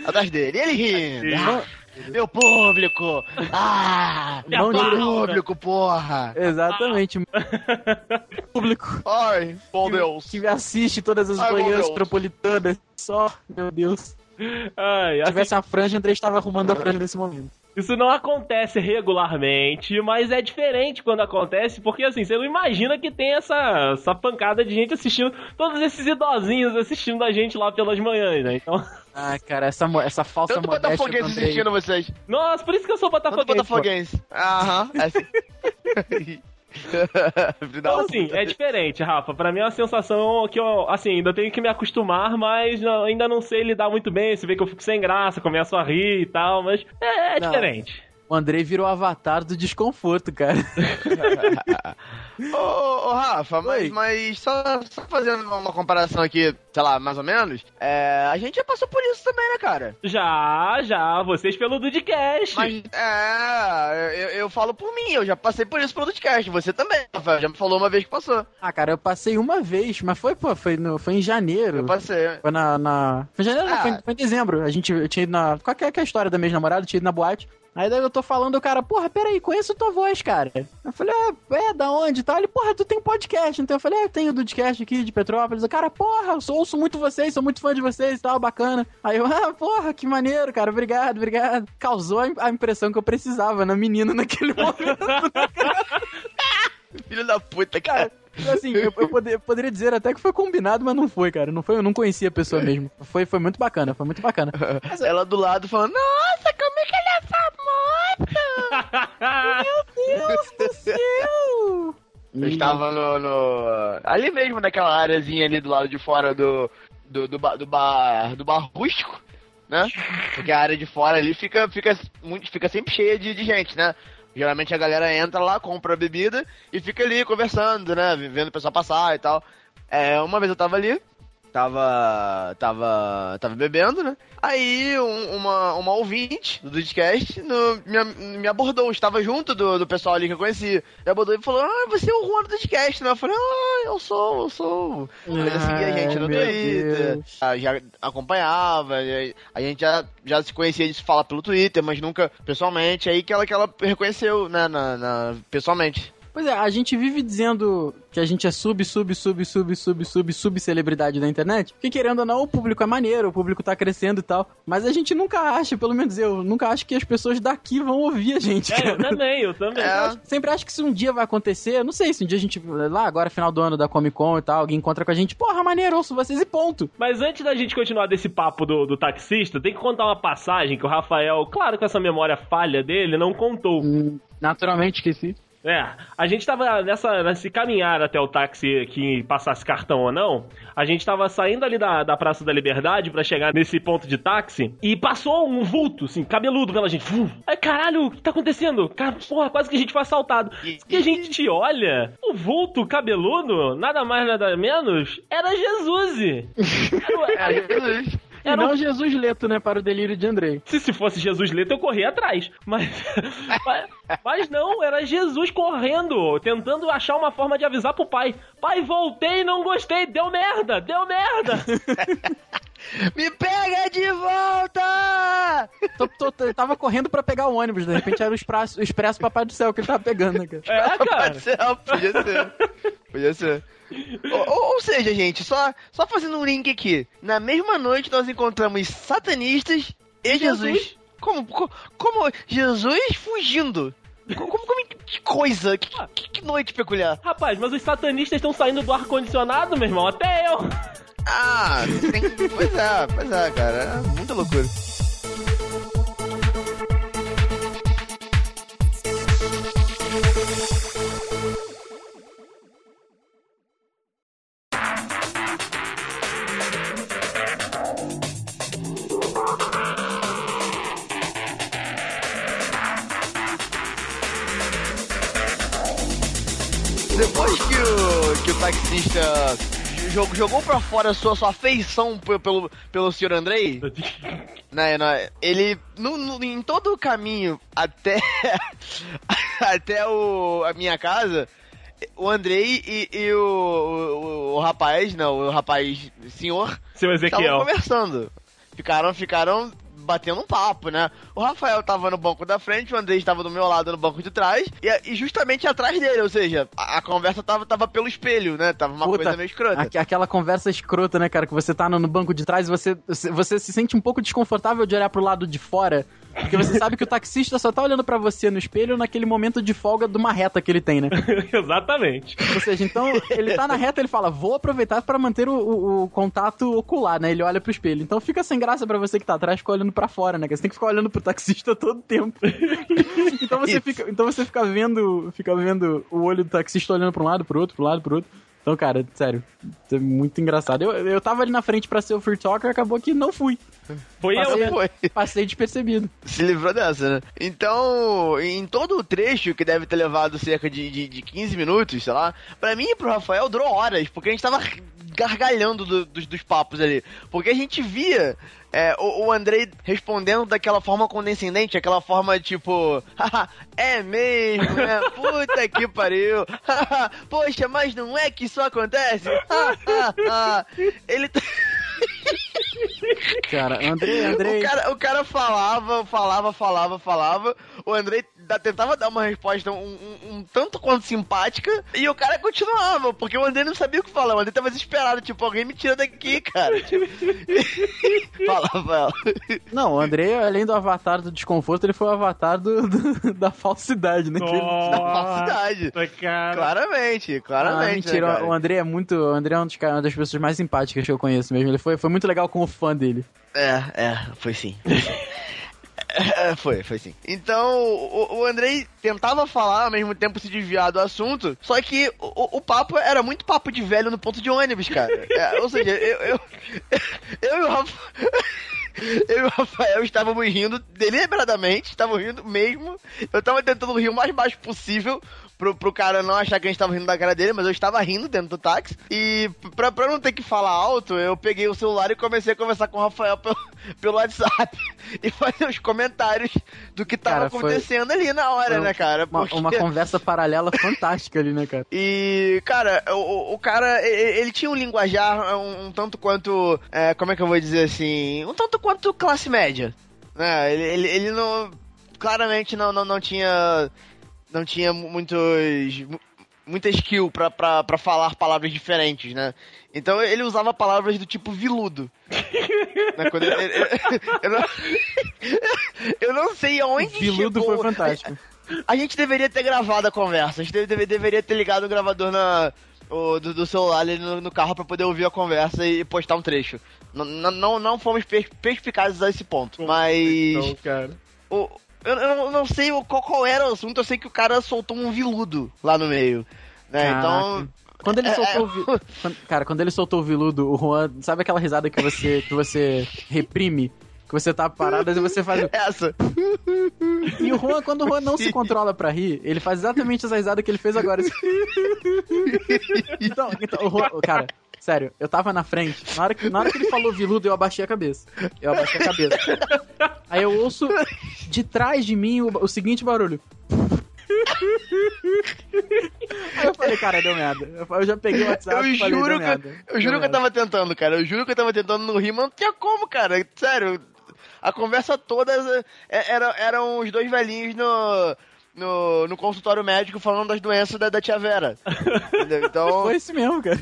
Atrás dele. Ele rindo. Ah, meu público! Ah! Não meu público, porra! Exatamente. público Ai, bom Deus. que me assiste todas as Ai, manhãs metropolitanas. Só, meu Deus. Ai, Se assim, tivesse a franja, André estava arrumando a franja nesse momento. Isso não acontece regularmente, mas é diferente quando acontece, porque assim, você não imagina que tem essa, essa pancada de gente assistindo, todos esses idosinhos assistindo a gente lá pelas manhãs, né? Então, Ah, cara, essa, essa falsa Tanto modéstia do botafoguense assistindo vocês. nossa, por isso que eu sou Tanto botafoguense. pô. botafoguense. Aham. é assim. Então, assim, é diferente, Rafa. Pra mim é uma sensação que eu, assim, ainda tenho que me acostumar, mas não- ainda não sei lidar muito bem. Você vê que eu fico sem graça, começo a rir e tal, mas é, é diferente. O Andrei virou o avatar do desconforto, cara. Ô, ô, ô, Rafa, mas, mas só, só fazendo uma comparação aqui, sei lá, mais ou menos, é, a gente já passou por isso também, né, cara? Já, já, vocês pelo Dudcast. Mas, é, eu, eu falo por mim, eu já passei por isso pelo podcast, você também, Rafa, já me falou uma vez que passou. Ah, cara, eu passei uma vez, mas foi, pô, foi, no, foi em janeiro. Eu passei. Foi na. na... Foi em janeiro, não, Ah. foi, em- foi em dezembro. A gente eu tinha ido na. Qual que é que é a história da minha namorada? Eu tinha ido na boate. Aí daí eu tô falando, o cara, porra, peraí, conheço tua voz, cara. Eu falei, ah, é, da onde e tal? Ele, porra, tu tem podcast, então eu falei, é, eu tenho podcast aqui de Petrópolis. O cara, porra, eu sou- ouço muito vocês, sou muito fã de vocês e tal, bacana. Aí eu, ah, porra, que maneiro, cara, obrigado, obrigado. Causou a, impressão que eu precisava na menina naquele momento. Filho da puta, cara. Assim, eu, eu poder- eu poderia dizer até que foi combinado, mas não foi, cara. Não foi, eu não conhecia a pessoa mesmo. Foi, foi muito bacana, foi muito bacana. Ela do lado falando, nossa, Meu Deus do céu! Eu estava no, no- Ali mesmo, naquela áreazinha ali do lado de fora do. Do, do, ba- do bar. Do bar rústico, né? Porque a área de fora ali fica, fica, muito, fica sempre cheia de, de gente, né? Geralmente a galera entra lá, compra a bebida e fica ali conversando, né? Vendo o pessoal passar e tal. É, uma vez eu tava ali, tava. tava. tava bebendo, né? Aí um- uma, uma ouvinte do Dudcast me, me abordou, estava junto do, do pessoal ali que eu conhecia. Me abordou e falou: Ah, você é o Juan do Dudcast, né? Eu falei: Ah, eu sou, eu sou. Ele já seguia a gente no Twitter, ah, já acompanhava, a gente já, já se conhecia de se falar pelo Twitter, mas nunca pessoalmente. Aí que ela, que ela reconheceu, né, na, na- pessoalmente. Pois é, a gente vive dizendo que a gente é sub, sub, sub, sub, sub, sub, sub celebridade da internet. Porque querendo ou não, o público é maneiro, o público tá crescendo e tal. Mas a gente nunca acha, pelo menos eu, nunca acho que as pessoas daqui vão ouvir a gente, É, eu cara. também, eu também. É. Sempre acho que se um dia vai acontecer, eu não sei, se um dia a gente, lá agora, final do ano da Comic Con e tal, alguém encontra com a gente, porra, maneiro, ouço vocês e ponto. Mas antes da gente continuar desse papo do, do taxista, tem que contar uma passagem que o Rafael, claro com essa memória falha dele, não contou. Naturalmente esqueci. É, a gente tava nessa, nesse caminhar até o táxi que passasse cartão ou não. A gente tava saindo ali da, da Praça da Liberdade pra chegar nesse ponto de táxi e passou um vulto, assim, cabeludo pela gente. Vum. Aí, caralho, o que tá acontecendo? Cara, porra, quase que a gente foi assaltado. Que a gente te olha, o vulto cabeludo, nada mais, nada menos, era Jesus. Era, É, Jesus. E era um não Jesus Leto, né, para o delírio de Andrei. se, se fosse Jesus Leto, eu corria atrás. Mas, mas, mas não, era Jesus correndo, tentando achar uma forma de avisar pro pai. Pai, voltei, não gostei, deu merda, deu merda. Me pega de volta! Tô- tô- tô- tava correndo pra pegar o ônibus, de repente era o expresso, o expresso Papai do Céu que ele tava pegando, né, cara? É, cara. Pode ser, podia ser. Podia ser. Ou, ou- seja, gente, só, só fazendo um link aqui. Na mesma noite nós encontramos satanistas e Jesus. Jesus. Como, co- como, Jesus fugindo. Como, como, como- que coisa, que, que- que noite peculiar. Rapaz, mas os satanistas estão saindo do ar-condicionado, meu irmão, até eu. Ah, tem, pois é, pois é, cara. É muita loucura. Jogou, jogou pra fora a sua, sua afeição pe- pelo, pelo senhor Andrei, né, né, ele, no, no- em todo o caminho até, até o, a minha casa, o Andrei e, e o, o, o rapaz, não, o rapaz senhor, Seu estavam Ezequiel. conversando. Ficaram, ficaram batendo um papo, né? O Rafael tava no banco da frente, o Andrei estava do meu lado no banco de trás, e, e justamente atrás dele, ou seja, a, a conversa tava, tava pelo espelho, né? Tava uma Puta, coisa meio escrota. Aqu- aquela conversa escrota, né, cara? Que você tá no, no banco de trás e você, você- você se sente um pouco desconfortável de olhar pro lado de fora. Porque você sabe que o taxista só tá olhando pra você no espelho naquele momento de folga de uma reta que ele tem, né? Exatamente. Ou seja, então ele tá na reta, ele fala, vou aproveitar pra manter o, o- o contato ocular, né? Ele olha pro espelho. Então fica sem graça pra você que tá atrás ficar olhando pra fora, né? cara? Você tem que ficar olhando pro taxista todo tempo. então você fica, então você fica vendo, fica vendo o olho do taxista olhando pra um lado, pro outro, pro lado, pro outro. Então, cara, sério, é muito engraçado. Eu, eu tava ali na frente pra ser o Free Talker, acabou que não fui. Foi eu. Passei, Foi. passei despercebido. Se livrou dessa, né? Então, em todo o trecho, que deve ter levado cerca de, de, de 15 minutos, sei lá, pra mim e pro Rafael durou horas, porque a gente tava gargalhando do- dos, dos papos ali. Porque a gente via é, o, o Andrei respondendo daquela forma condescendente, aquela forma tipo, "Haha, é mesmo, né? Puta que pariu. Poxa, mas não é que isso acontece? Ele. Cara, Andrei, Andrei. O cara, o cara falava, falava, falava, falava. O Andrei tentava dar uma resposta um, um- um tanto quanto simpática e o cara continuava, porque o André não sabia o que falar. O André tava desesperado, tipo, alguém me tira daqui, cara. Tipo... Fala, Rafael. Não, o André, além do avatar do desconforto, ele foi o avatar do, do- da falsidade, né? Da falsidade. Cara. Claramente, Ah, claramente. mentira, né, cara? o André é muito. O André é um dos uma das pessoas mais simpáticas que eu conheço mesmo. Ele foi, foi muito legal com o fã dele. É, é, foi sim. É, foi, foi sim. Então, o, o Andrei tentava falar, ao mesmo tempo se desviar do assunto, só que o, o papo era muito papo de velho no ponto de ônibus, cara. É, ou seja, eu, eu, eu e Rafael. Eu e o Rafael estávamos rindo deliberadamente, estávamos rindo mesmo. Eu tava tentando rir o mais baixo possível pro, pro cara não achar que a gente tava rindo da cara dele, mas eu estava rindo dentro do táxi. E pra, pra não ter que falar alto, eu peguei o celular e comecei a conversar com o Rafael pelo, pelo WhatsApp e fazer os comentários do que tava Cara, foi- acontecendo ali na hora, Foi né, cara? Uma, Porque- uma conversa paralela fantástica ali, né, cara? e, cara, o- o, cara, ele tinha um linguajar um, um tanto quanto, é, como é que eu vou dizer assim, um tanto quanto classe média, né? Ele, ele, ele não, claramente não, não, não tinha, não tinha muitos, mu- muita skill pra, pra, pra falar palavras diferentes, né? Então ele usava palavras do tipo viludo. né? Quando ele- ele- eu, não, eu não sei aonde Viludo chegou- foi fantástico. a gente deveria ter gravado a conversa. A gente deve- deve- deveria ter ligado o gravador na, o- do, do celular ali no, no carro pra poder ouvir a conversa e postar um trecho. N- não, não fomos per- perspicazes a esse ponto. Mas. Então, cara. o- eu, eu não- sei qual, qual era o assunto, eu sei que o cara soltou um viludo lá no meio. Né? Então. Quando ele É, soltou é. o quando- Cara, quando ele soltou o viludo, o Juan, sabe aquela risada que você, que você reprime? Que você tá parado e você faz. o- Essa. E o Juan, quando o Juan não se controla pra rir, ele faz exatamente essa risada que ele fez agora. Então, então o Juan, cara, sério, eu tava na frente. Na hora, que, na hora que ele falou viludo, eu abaixei a cabeça. Eu abaixei a cabeça. Aí eu ouço de trás de mim o, o seguinte barulho. Aí eu falei, cara, deu merda. Eu, já peguei o WhatsApp Eu e falei, juro, deu que, merda. eu Deu juro que eu tava tentando, cara. Eu juro que eu tava tentando não rir, mas não tinha como, cara. Sério. A conversa toda era, eram os dois velhinhos no, no, no consultório médico falando das doenças da, da tia Vera. Entendeu? Então, Foi isso mesmo, cara.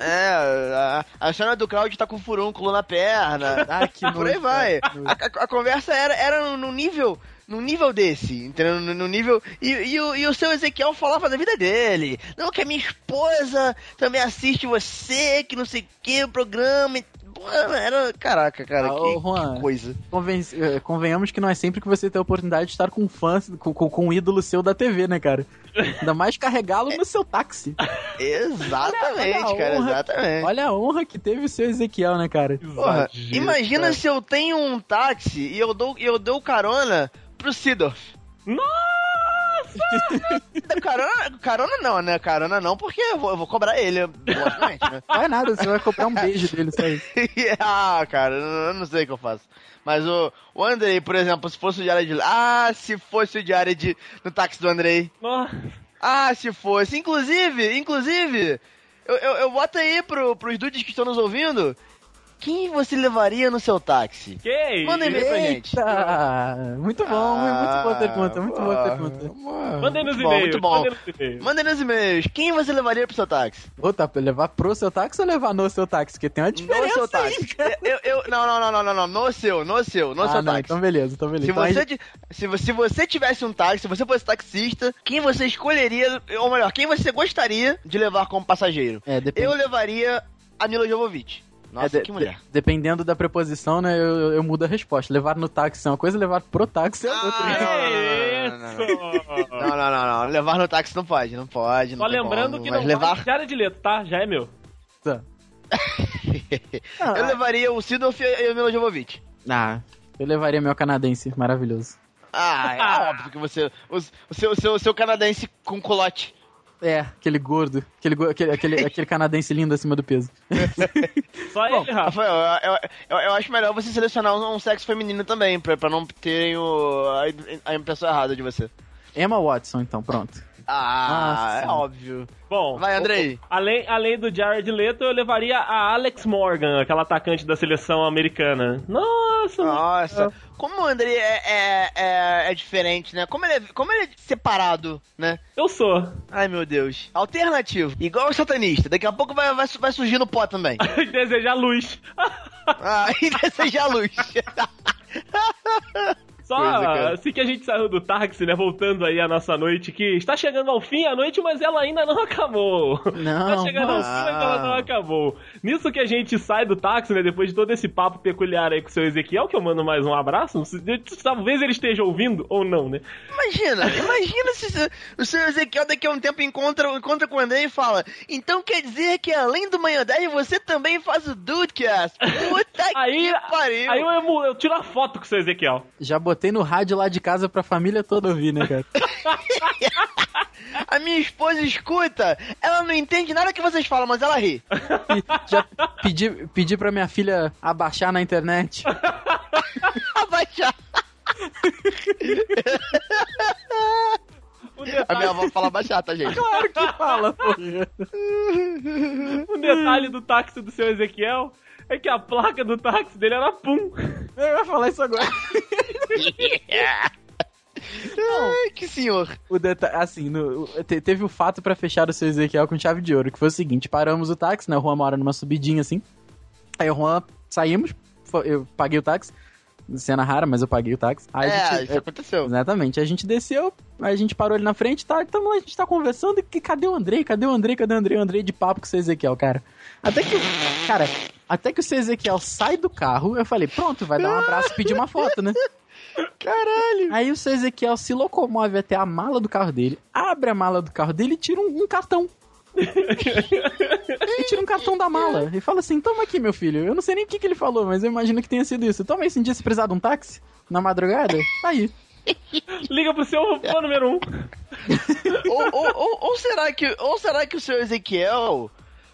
é, a, a senhora do Claudio tá com furúnculo na perna. Ah, que Por aí vai. A, a- a conversa era, era no nível. No nível desse, entendeu? No, nível. E, e o, e o seu Ezequiel falava da vida dele. Não, que a minha esposa também assiste você, que não sei o que, o programa. e- Era. Caraca, cara, Ah, que, ô, Juan. que coisa. Conven- eh, convenhamos que não é sempre que você tem a oportunidade de estar com um fã, com, com, com um ídolo seu da TV, né, cara? Ainda mais carregá-lo no seu táxi. Exatamente, Olha cara, honra. exatamente. Olha a honra que teve o seu Ezequiel, né, cara? Porra, imagina cara. se eu tenho um táxi e eu dou, eu dou carona pro Sidorf. Nossa! Carona, carona não, né? Carona não, porque eu vou, eu vou cobrar ele, logicamente, né? Não é nada, você vai comprar um beijo dele, só isso. ah, cara, eu não sei o que eu faço. Mas o, o Andrei, por exemplo, se fosse o Jared... Ah, se fosse o Jared no táxi do Andrei. Nossa! Ah, se fosse. Inclusive, inclusive, eu, eu, eu boto aí pro, pros dudes que estão nos ouvindo, quem você levaria no seu táxi? Que Manda e-mail pra gente. Muito bom, muito boa pergunta, muito boa pergunta. Mandem nos e-mails. muito bom. Mandem nos e-mails. Quem você levaria pro seu táxi? Ô, tá, levar pro seu táxi ou levar no seu táxi? Porque tem uma diferença no seu aí, táxi. cara. Eu, eu, não, não, não, não, não, não. No seu, no seu, no ah, seu não, táxi. então beleza, então beleza. Se Então aí- você, ti- se, se você tivesse um táxi, se você fosse taxista, quem você escolheria, ou melhor, quem você gostaria de levar como passageiro? É, depende. Eu levaria a Mila Jovovich. Nossa, É, de- que mulher. de- dependendo da preposição, né, eu, eu- eu mudo a resposta. Levar no táxi é uma coisa, levar pro táxi é outra. Ah, Que isso? Não, não, não, não. Levar no táxi não pode, não pode. Só Não lembrando como, que não levar. vale Jared Leto, tá? Já é meu. Tá. Ah, Eu levaria o Sidorf e o Mila Jovovich. Ah, eu levaria meu canadense, maravilhoso. Ah, é óbvio que você. O, o seu, o seu, o seu canadense com colote. É, aquele gordo, aquele, aquele, aquele, aquele canadense lindo acima do peso. Só ele, Rafa. Rafael, eu, eu, eu acho melhor você selecionar um, um sexo feminino também, pra, pra não terem o, a, a impressão errada de você. Emma Watson, então, pronto. Ah, Nossa. é óbvio. Bom, Vai, Andrei. além, além do Jared Leto, eu levaria a Alex Morgan, aquela atacante da seleção americana. Nossa! Nossa, como o André é, é, é, é diferente, né? Como ele é, como ele é separado, né? Eu sou. Ai, meu Deus. Alternativo. Igual o satanista. Daqui a pouco vai, vai, vai surgir no pó também. Desejar luz. Ah, e desejar luz. Só Coisa, cara. assim que a gente saiu do táxi, né? Voltando aí a nossa noite, que está chegando ao fim a noite, mas ela ainda não acabou. Não, tá chegando ao fim, mas ela não acabou. Nisso que a gente sai do táxi, né? Depois de todo esse papo peculiar aí com o seu Ezequiel, que eu mando mais um abraço. Talvez ele esteja ouvindo ou não, né? Imagina, imagina se o seu Ezequiel daqui a um tempo encontra, encontra com o André e fala então quer dizer que além do Manhã 10 você também faz o Dudecast? Puta Aí, que pariu! aí eu, emu- eu tiro a foto com o seu Ezequiel. Já botei no rádio lá de casa pra família toda ouvir, né, cara? A minha esposa escuta, ela não entende nada que vocês falam, mas ela ri. E já pedi, pedi pra minha filha abaixar na internet. Abaixar. A minha avó fala baixar, tá, gente? Claro que fala, porra. um detalhe do táxi do seu Ezequiel é que a placa do táxi dele era Pum. Eu ia falar isso agora. Ai, que senhor. O assim, no- te- teve o fato pra fechar o seu Ezequiel com chave de ouro, que foi o seguinte, paramos o táxi, né, o Juan mora numa subidinha assim, aí o Juan, saímos, eu paguei o táxi, cena rara, mas eu paguei o táxi. Aí é, gente- isso aconteceu. Exatamente. A gente desceu, a gente parou ali na frente, tá, tamo lá, a gente tá conversando, e que, cadê o Andrei? Cadê o Andrei? Cadê o Andrei? O Andrei de papo com o Ezequiel, cara. Até que, cara, até que o Ezequiel sai do carro, eu falei, pronto, vai dar um abraço e pedir uma foto, né? Caralho. Aí o Ezequiel se locomove até a mala do carro dele, abre a mala do carro dele e tira um, um cartão. e tira um cartão da mala e fala assim: Toma aqui, meu filho. Eu não sei nem o que, que ele falou, mas eu imagino que tenha sido isso. Toma aí, se um dia você precisar de um táxi na madrugada, tá aí. Liga pro seu fã número um. ou, ou, ou, ou será que, ou será que o seu Ezequiel,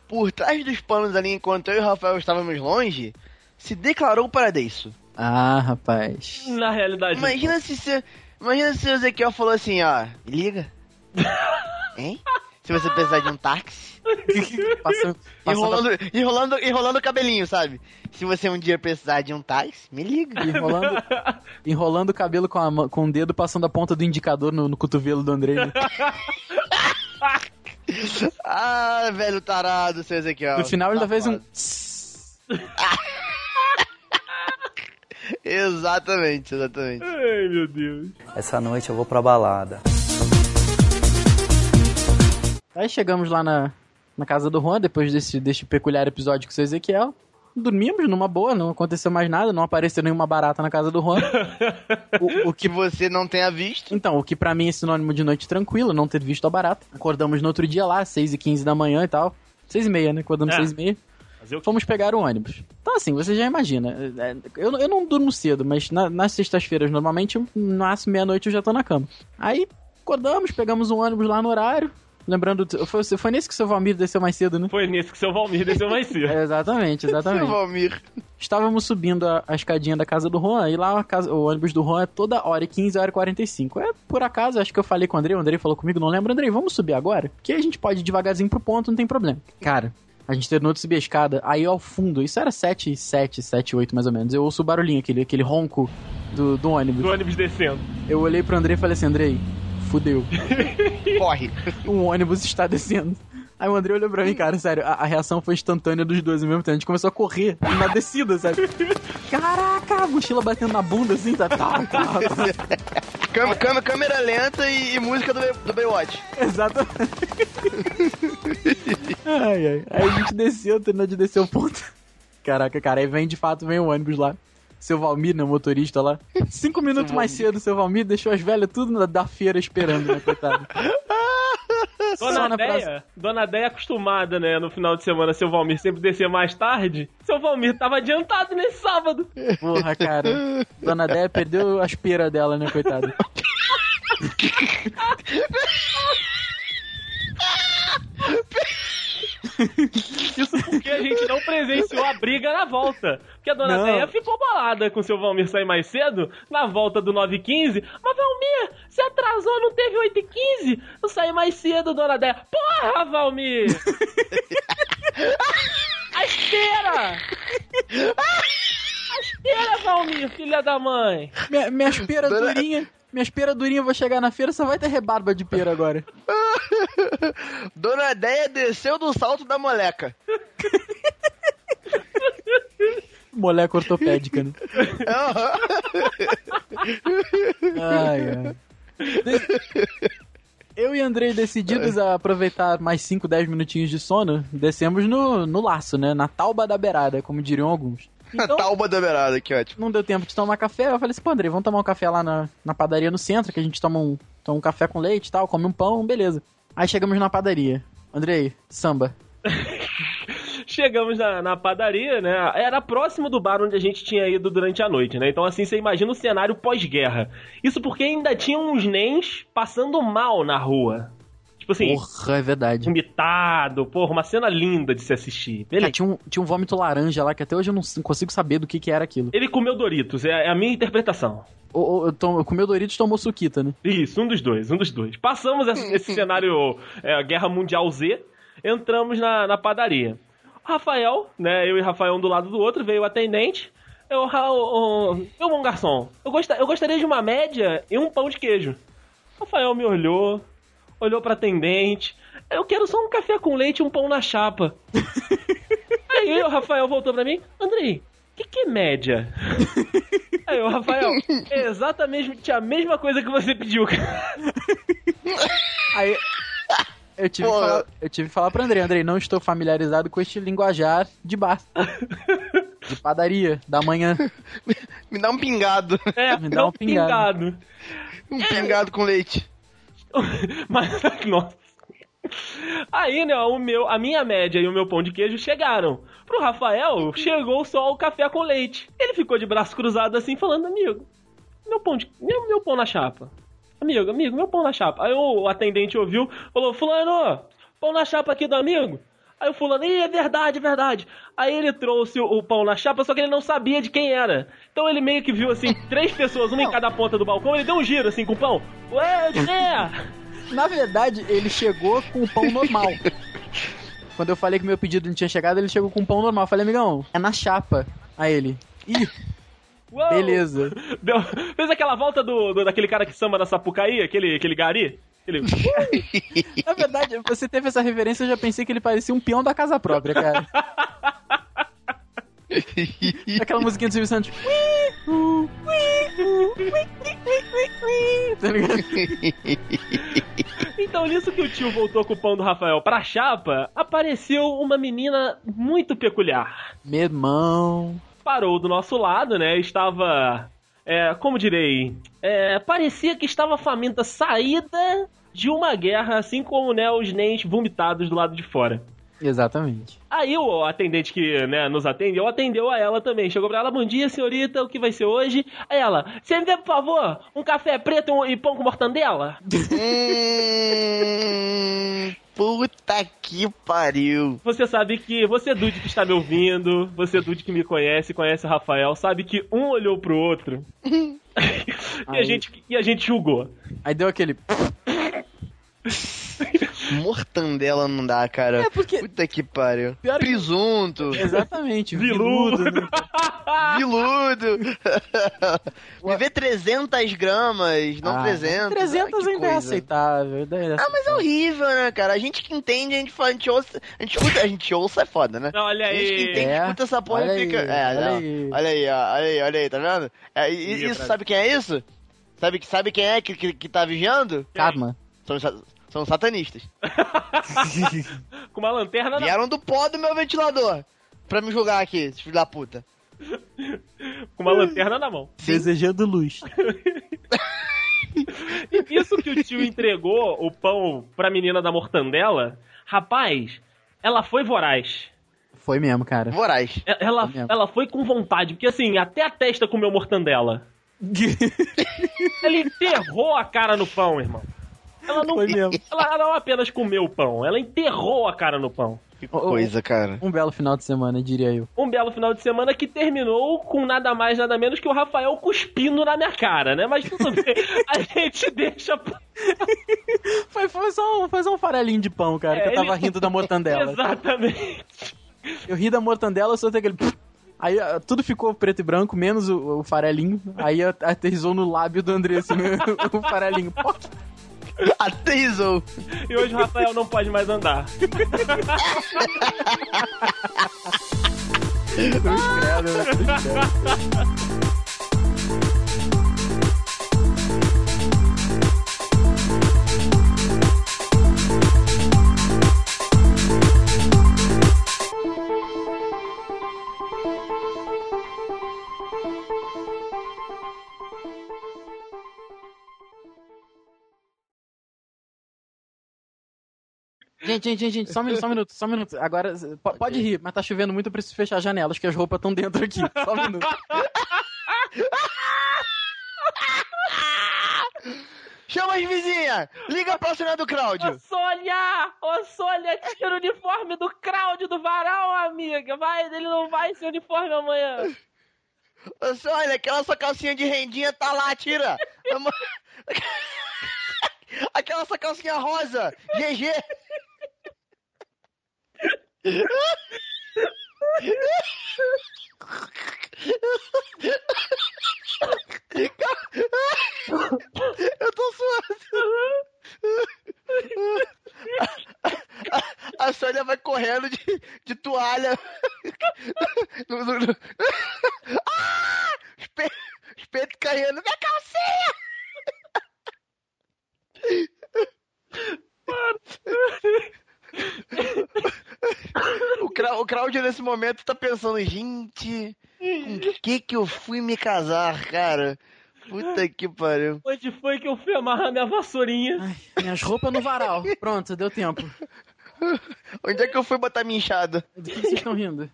por trás dos panos ali, enquanto eu e o Rafael estávamos longe, se declarou para isso? Ah, rapaz. Na realidade. Imagina se, se imagina se o Ezequiel falou assim, ó, liga. Hein? Se você precisar de um táxi. Passando, Enrolando, enrolando, enrolando o cabelinho, sabe? Se você um dia precisar de um táxi, me liga. enrolando, enrolando o cabelo com, a, mão- com o dedo, passando a ponta do indicador no, no cotovelo do Andrei. né? Ah, velho tarado, seu Ezequiel. No final ele ainda fez um. Exatamente, exatamente. Ai, meu Deus. Essa noite eu vou pra balada. Aí chegamos lá na, na casa do Juan, depois desse, desse peculiar episódio com o seu Ezequiel. Dormimos numa boa, não aconteceu mais nada, não apareceu nenhuma barata na casa do Juan. o, o Que você não tenha visto. Então, o que pra mim é sinônimo de noite tranquila, não ter visto a barata. Acordamos no outro dia lá, 6 e 15 da manhã e tal. 6 e meia, né? Acordamos É. 6 e meia. Fazer o quê? Fomos pegar o ônibus. Então, assim, você já imagina. é, Eu, eu não durmo cedo, mas na- nas sextas-feiras, normalmente, no máximo meia-noite eu já tô na cama. Aí, acordamos, pegamos um ônibus lá no horário. Lembrando, foi, foi nesse que o seu Valmir desceu mais cedo, né? Foi nesse que seu Valmir desceu mais cedo. É, exatamente, Seu exatamente. Valmir. Estávamos subindo a, a escadinha da casa do Juan, e lá a casa- o ônibus do Juan é toda hora e 15, hora e 45. É, por acaso, acho que eu falei com o Andrei, o Andrei falou comigo, não lembro, Andrei, vamos subir agora? Que a gente pode ir devagarzinho pro ponto, não tem problema. Cara, a gente terminou de subir a escada, aí ao fundo, isso era 7, 7, 7, 8 mais ou menos, eu ouço o barulhinho, aquele, aquele ronco do, do ônibus. Do ônibus descendo. Eu olhei pro Andrei e falei assim, Andrei, fudeu, Corre. o ônibus está descendo. Aí o André olhou pra mim, cara, sério, a, a reação foi instantânea dos dois ao mesmo tempo. A gente começou a correr na descida, sabe? Caraca, a mochila batendo na bunda assim, tá? tá, tá, tá. Câmera, câmera, câmera lenta e, e música do, do Baywatch. Exatamente. ai, ai. Aí a gente desceu, terminou de descer o ponto. Caraca, cara, aí vem de fato, vem o ônibus lá. Seu Valmir, né, o motorista lá. Cinco minutos mais cedo, seu Valmir deixou as velhas tudo na- da feira esperando, né, coitado. Só Dona Deia, Dona Deia acostumada, né? No final de semana, seu Valmir sempre descer mais tarde. Seu Valmir tava adiantado nesse sábado. Porra, cara. Dona Déia perdeu as peras dela, né, coitada. Isso porque a gente não presenciou a briga na volta. Porque a dona. Deia ficou bolada com o seu Valmir sair mais cedo, na volta do 9 h 15 Mas Valmir, você atrasou, não teve 8 h 15 Eu saí mais cedo, dona Deia. Porra, Valmir! a esteira! A esteira, Valmir, filha da mãe! Minha, minhas pera Dona- durinha, minhas pera durinha, vou chegar na feira, só vai ter rebarba de pera agora. Dona Deia desceu do salto da moleca. Moleque ortopédica, né? Ai, ai. Eu e Andrei, decididos a aproveitar mais 5, 10 minutinhos de sono, descemos no, no laço, né? Na tauba da beirada, como diriam alguns. Então, Talba da beirada, que ótimo. não deu tempo de tomar café. Eu falei assim, pô, Andrei, vamos tomar um café lá na, na padaria no centro, que a gente toma um, toma um café com leite e tal, come um pão, beleza. Aí chegamos na padaria. Andrei, samba. Chegamos na, na padaria, né? Era próximo do bar onde a gente tinha ido durante a noite, né? Então, assim, você imagina o cenário pós-guerra. Isso porque ainda tinha uns nens passando mal na rua. Tipo assim, Porra, é verdade. vomitado, porra, uma cena linda de se assistir. Cara, Beleza. tinha, um, tinha um vômito laranja lá, que até hoje eu não consigo saber do que, que era aquilo. Ele comeu Doritos, é é a minha interpretação. Ou, ou, eu tom- eu comi o Doritos e tomou suquita, né? Isso, um dos dois, um dos dois. Passamos esse, esse cenário é, Guerra Mundial Z, entramos na, na padaria. Rafael, né, eu e Rafael um do lado do outro, veio o atendente. Eu, Ra- o- o- meu bom garçom, eu, gosta, eu gostaria de uma média e um pão de queijo. Rafael me olhou, olhou pra atendente. Eu quero só um café com leite e um pão na chapa. Aí o Rafael voltou pra mim, Andrei, o que, que é média? Aí o Rafael, é exatamente a mesma coisa que você pediu, cara. Aí. Eu tive, Pô, falar, eu tive que falar pra Andrei, Andrei, não estou familiarizado com este linguajar de bar. De padaria, da manhã. Me dá um pingado. É, Me dá um pingado. Um pingado com leite. Mas, nossa. Aí, né, o meu, a minha média e o meu pão de queijo chegaram. Pro Rafael, chegou só o café com leite. Ele ficou de braço cruzado assim, falando, amigo, meu pão de. Meu, meu pão na chapa. Amigo, amigo, meu pão na chapa. Aí o atendente ouviu, falou, fulano, pão na chapa aqui do amigo. Aí o fulano, Ih, é verdade, é verdade. Aí ele trouxe o, pão na chapa, só que ele não sabia de quem era. Então ele meio que viu, assim, três pessoas, uma em cada ponta do balcão, ele deu um giro, assim, com o pão. Ué, de quem é? Na verdade, ele chegou com o pão normal. Quando eu falei que meu pedido não tinha chegado, ele chegou com o pão normal. Eu falei, amigão, é na chapa. Aí ele, ih, Uou! beleza. Deu- fez aquela volta do, do- daquele cara que samba na Sapucaí, aquele, aquele gari. Ele, Na verdade, você teve essa referência, eu já pensei que ele parecia um peão da casa própria, cara. Aquela musiquinha do Silvio Santos. Tá? Então, nisso que o tio voltou com o pão do Rafael pra chapa, apareceu uma menina muito peculiar. Meu irmão. Parou do nosso lado, né? Estava. É, como direi? É, parecia que estava faminta saída de uma guerra, assim como né, os nens vomitados do lado de fora. Exatamente. Aí o atendente que né, nos atendeu, atendeu a ela também. Chegou pra ela, bom dia, senhorita, o que vai ser hoje? Aí ela, você me vê, por favor, um café preto e pão com mortandela? Puta que pariu. Você sabe que, você Dude que está me ouvindo, você Dude que me conhece, conhece o Rafael, sabe que um olhou pro outro e, a gente, e a gente julgou. Aí deu aquele. Mortandela não dá, cara. É porque- Puta que pariu. Pior que- Presunto, Exatamente, Viludo. viludo. viludo. Me vê 300 gramas, não Ah, 300. 300 Ah, que ainda é coisa. aceitável. é Ah, mas é horrível, né, cara? A gente que entende, a gente fala, a gente ouça, a gente escuta, a gente ouça é foda, né? Não, olha A gente que aí. entende, É, escuta essa porra olha e fica. aí, é, olha não. aí. olha aí, ó, olha aí, olha aí, tá vendo? É, isso, sabe quem é isso? Sabe, sabe quem é que, que, que tá vigiando? Karma. São, os sa- são satanistas. Com uma lanterna na... Vieram do pó do meu ventilador. Pra me julgar aqui, esses filhos da puta. com uma lanterna na mão. Desejando luz. E isso que o tio entregou o pão pra menina da mortandela, rapaz, ela foi voraz. Foi mesmo, cara. Voraz. Ela, Foi mesmo. ela foi com vontade, porque assim, até a testa comeu mortandela. Ele enterrou a cara no pão, irmão. Ela não, Foi mesmo. ela não apenas comeu o pão, ela enterrou a cara no pão. Que coisa, cara. Um belo final de semana, diria eu. Um belo final de semana que terminou com nada mais, nada menos que o Rafael cuspindo na minha cara, né? Mas tudo bem, a gente deixa. Foi, foi, só, um- foi só um farelinho de pão, cara, É, que eu tava ele- rindo da mortandela. Exatamente. Eu ri da mortandela, eu soltei aquele... Aí ah, tudo ficou preto e branco, menos o, o farelinho. Aí aterrizou no lábio do André, assim, o farelinho. Poc! Aterrizou. E hoje o Rafael não pode mais andar. Cruz credo, né? Cruz credo. Gente, gente, gente, gente, só um minuto, só um minuto, só um minuto. Agora, po- pode rir, mas tá chovendo muito, eu preciso fechar as janelas, que as roupas estão dentro aqui. Só um minuto. Chama as vizinhas! Liga pra cena do Ô Cláudio! Sônia! Ô Sônia, tira o uniforme do Cláudio do varal, amiga! Vai, ele não vai ser uniforme amanhã! Ô, olha, aquela sua calcinha de rendinha tá lá, tira! Aquela sua calcinha rosa! GG! Eu tô suando! A, a Sônia vai correndo de, de toalha. Ah! Os, pe... Os peitos caindo. Minha calcinha! O, Claudio nesse momento tá pensando, gente, com que que eu fui me casar, cara? Puta que pariu. Onde foi que eu fui amarrar minha vassourinha? Ai, minhas roupas no varal. Pronto, deu tempo. Onde é que eu fui botar minha enxada? Do que, vocês estão rindo?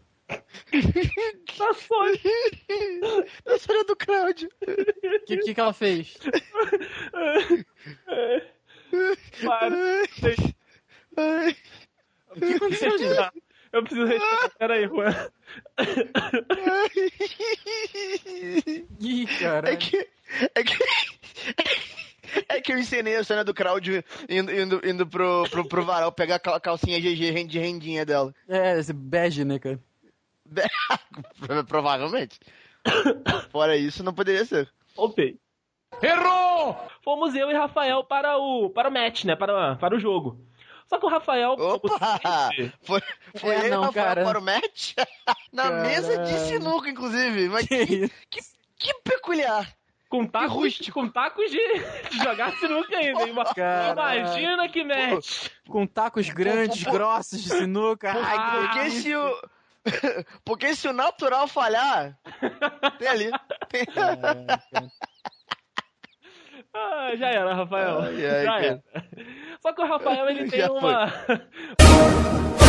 Tá Sônia! Da história do Claudio. O que, que, que ela fez? Para. O que aconteceu, gente? Eu preciso respirar. Peraí, Juan. Ih, cara. É que. É que. É que eu ensinei a cena do Claudio indo, indo, indo pro, pro, pro varal pegar a cal- calcinha GG de rendinha dela. É, esse bege, né, cara? Provavelmente. Fora isso, não poderia ser. Voltei. Errou! Fomos eu e Rafael para o, para o match, né? Para, para o jogo. Só que o Rafael. Opa! sempre, Foi, foi É, ele, não, Rafael, cara. para o match? Na mesa de sinuca, inclusive. Mas Que que, isso? que, que peculiar. Com tacos, com tacos de, de jogar sinuca ainda. Ima- Caralho. Imagina que match. Com tacos grandes, grossos de sinuca. Ai, que Porque delícia. se o. Porque se o natural falhar, tem ali. Tem... Ah, já era, Rafael. Ai, ai, já era. Só que o Rafael, ele tem uma.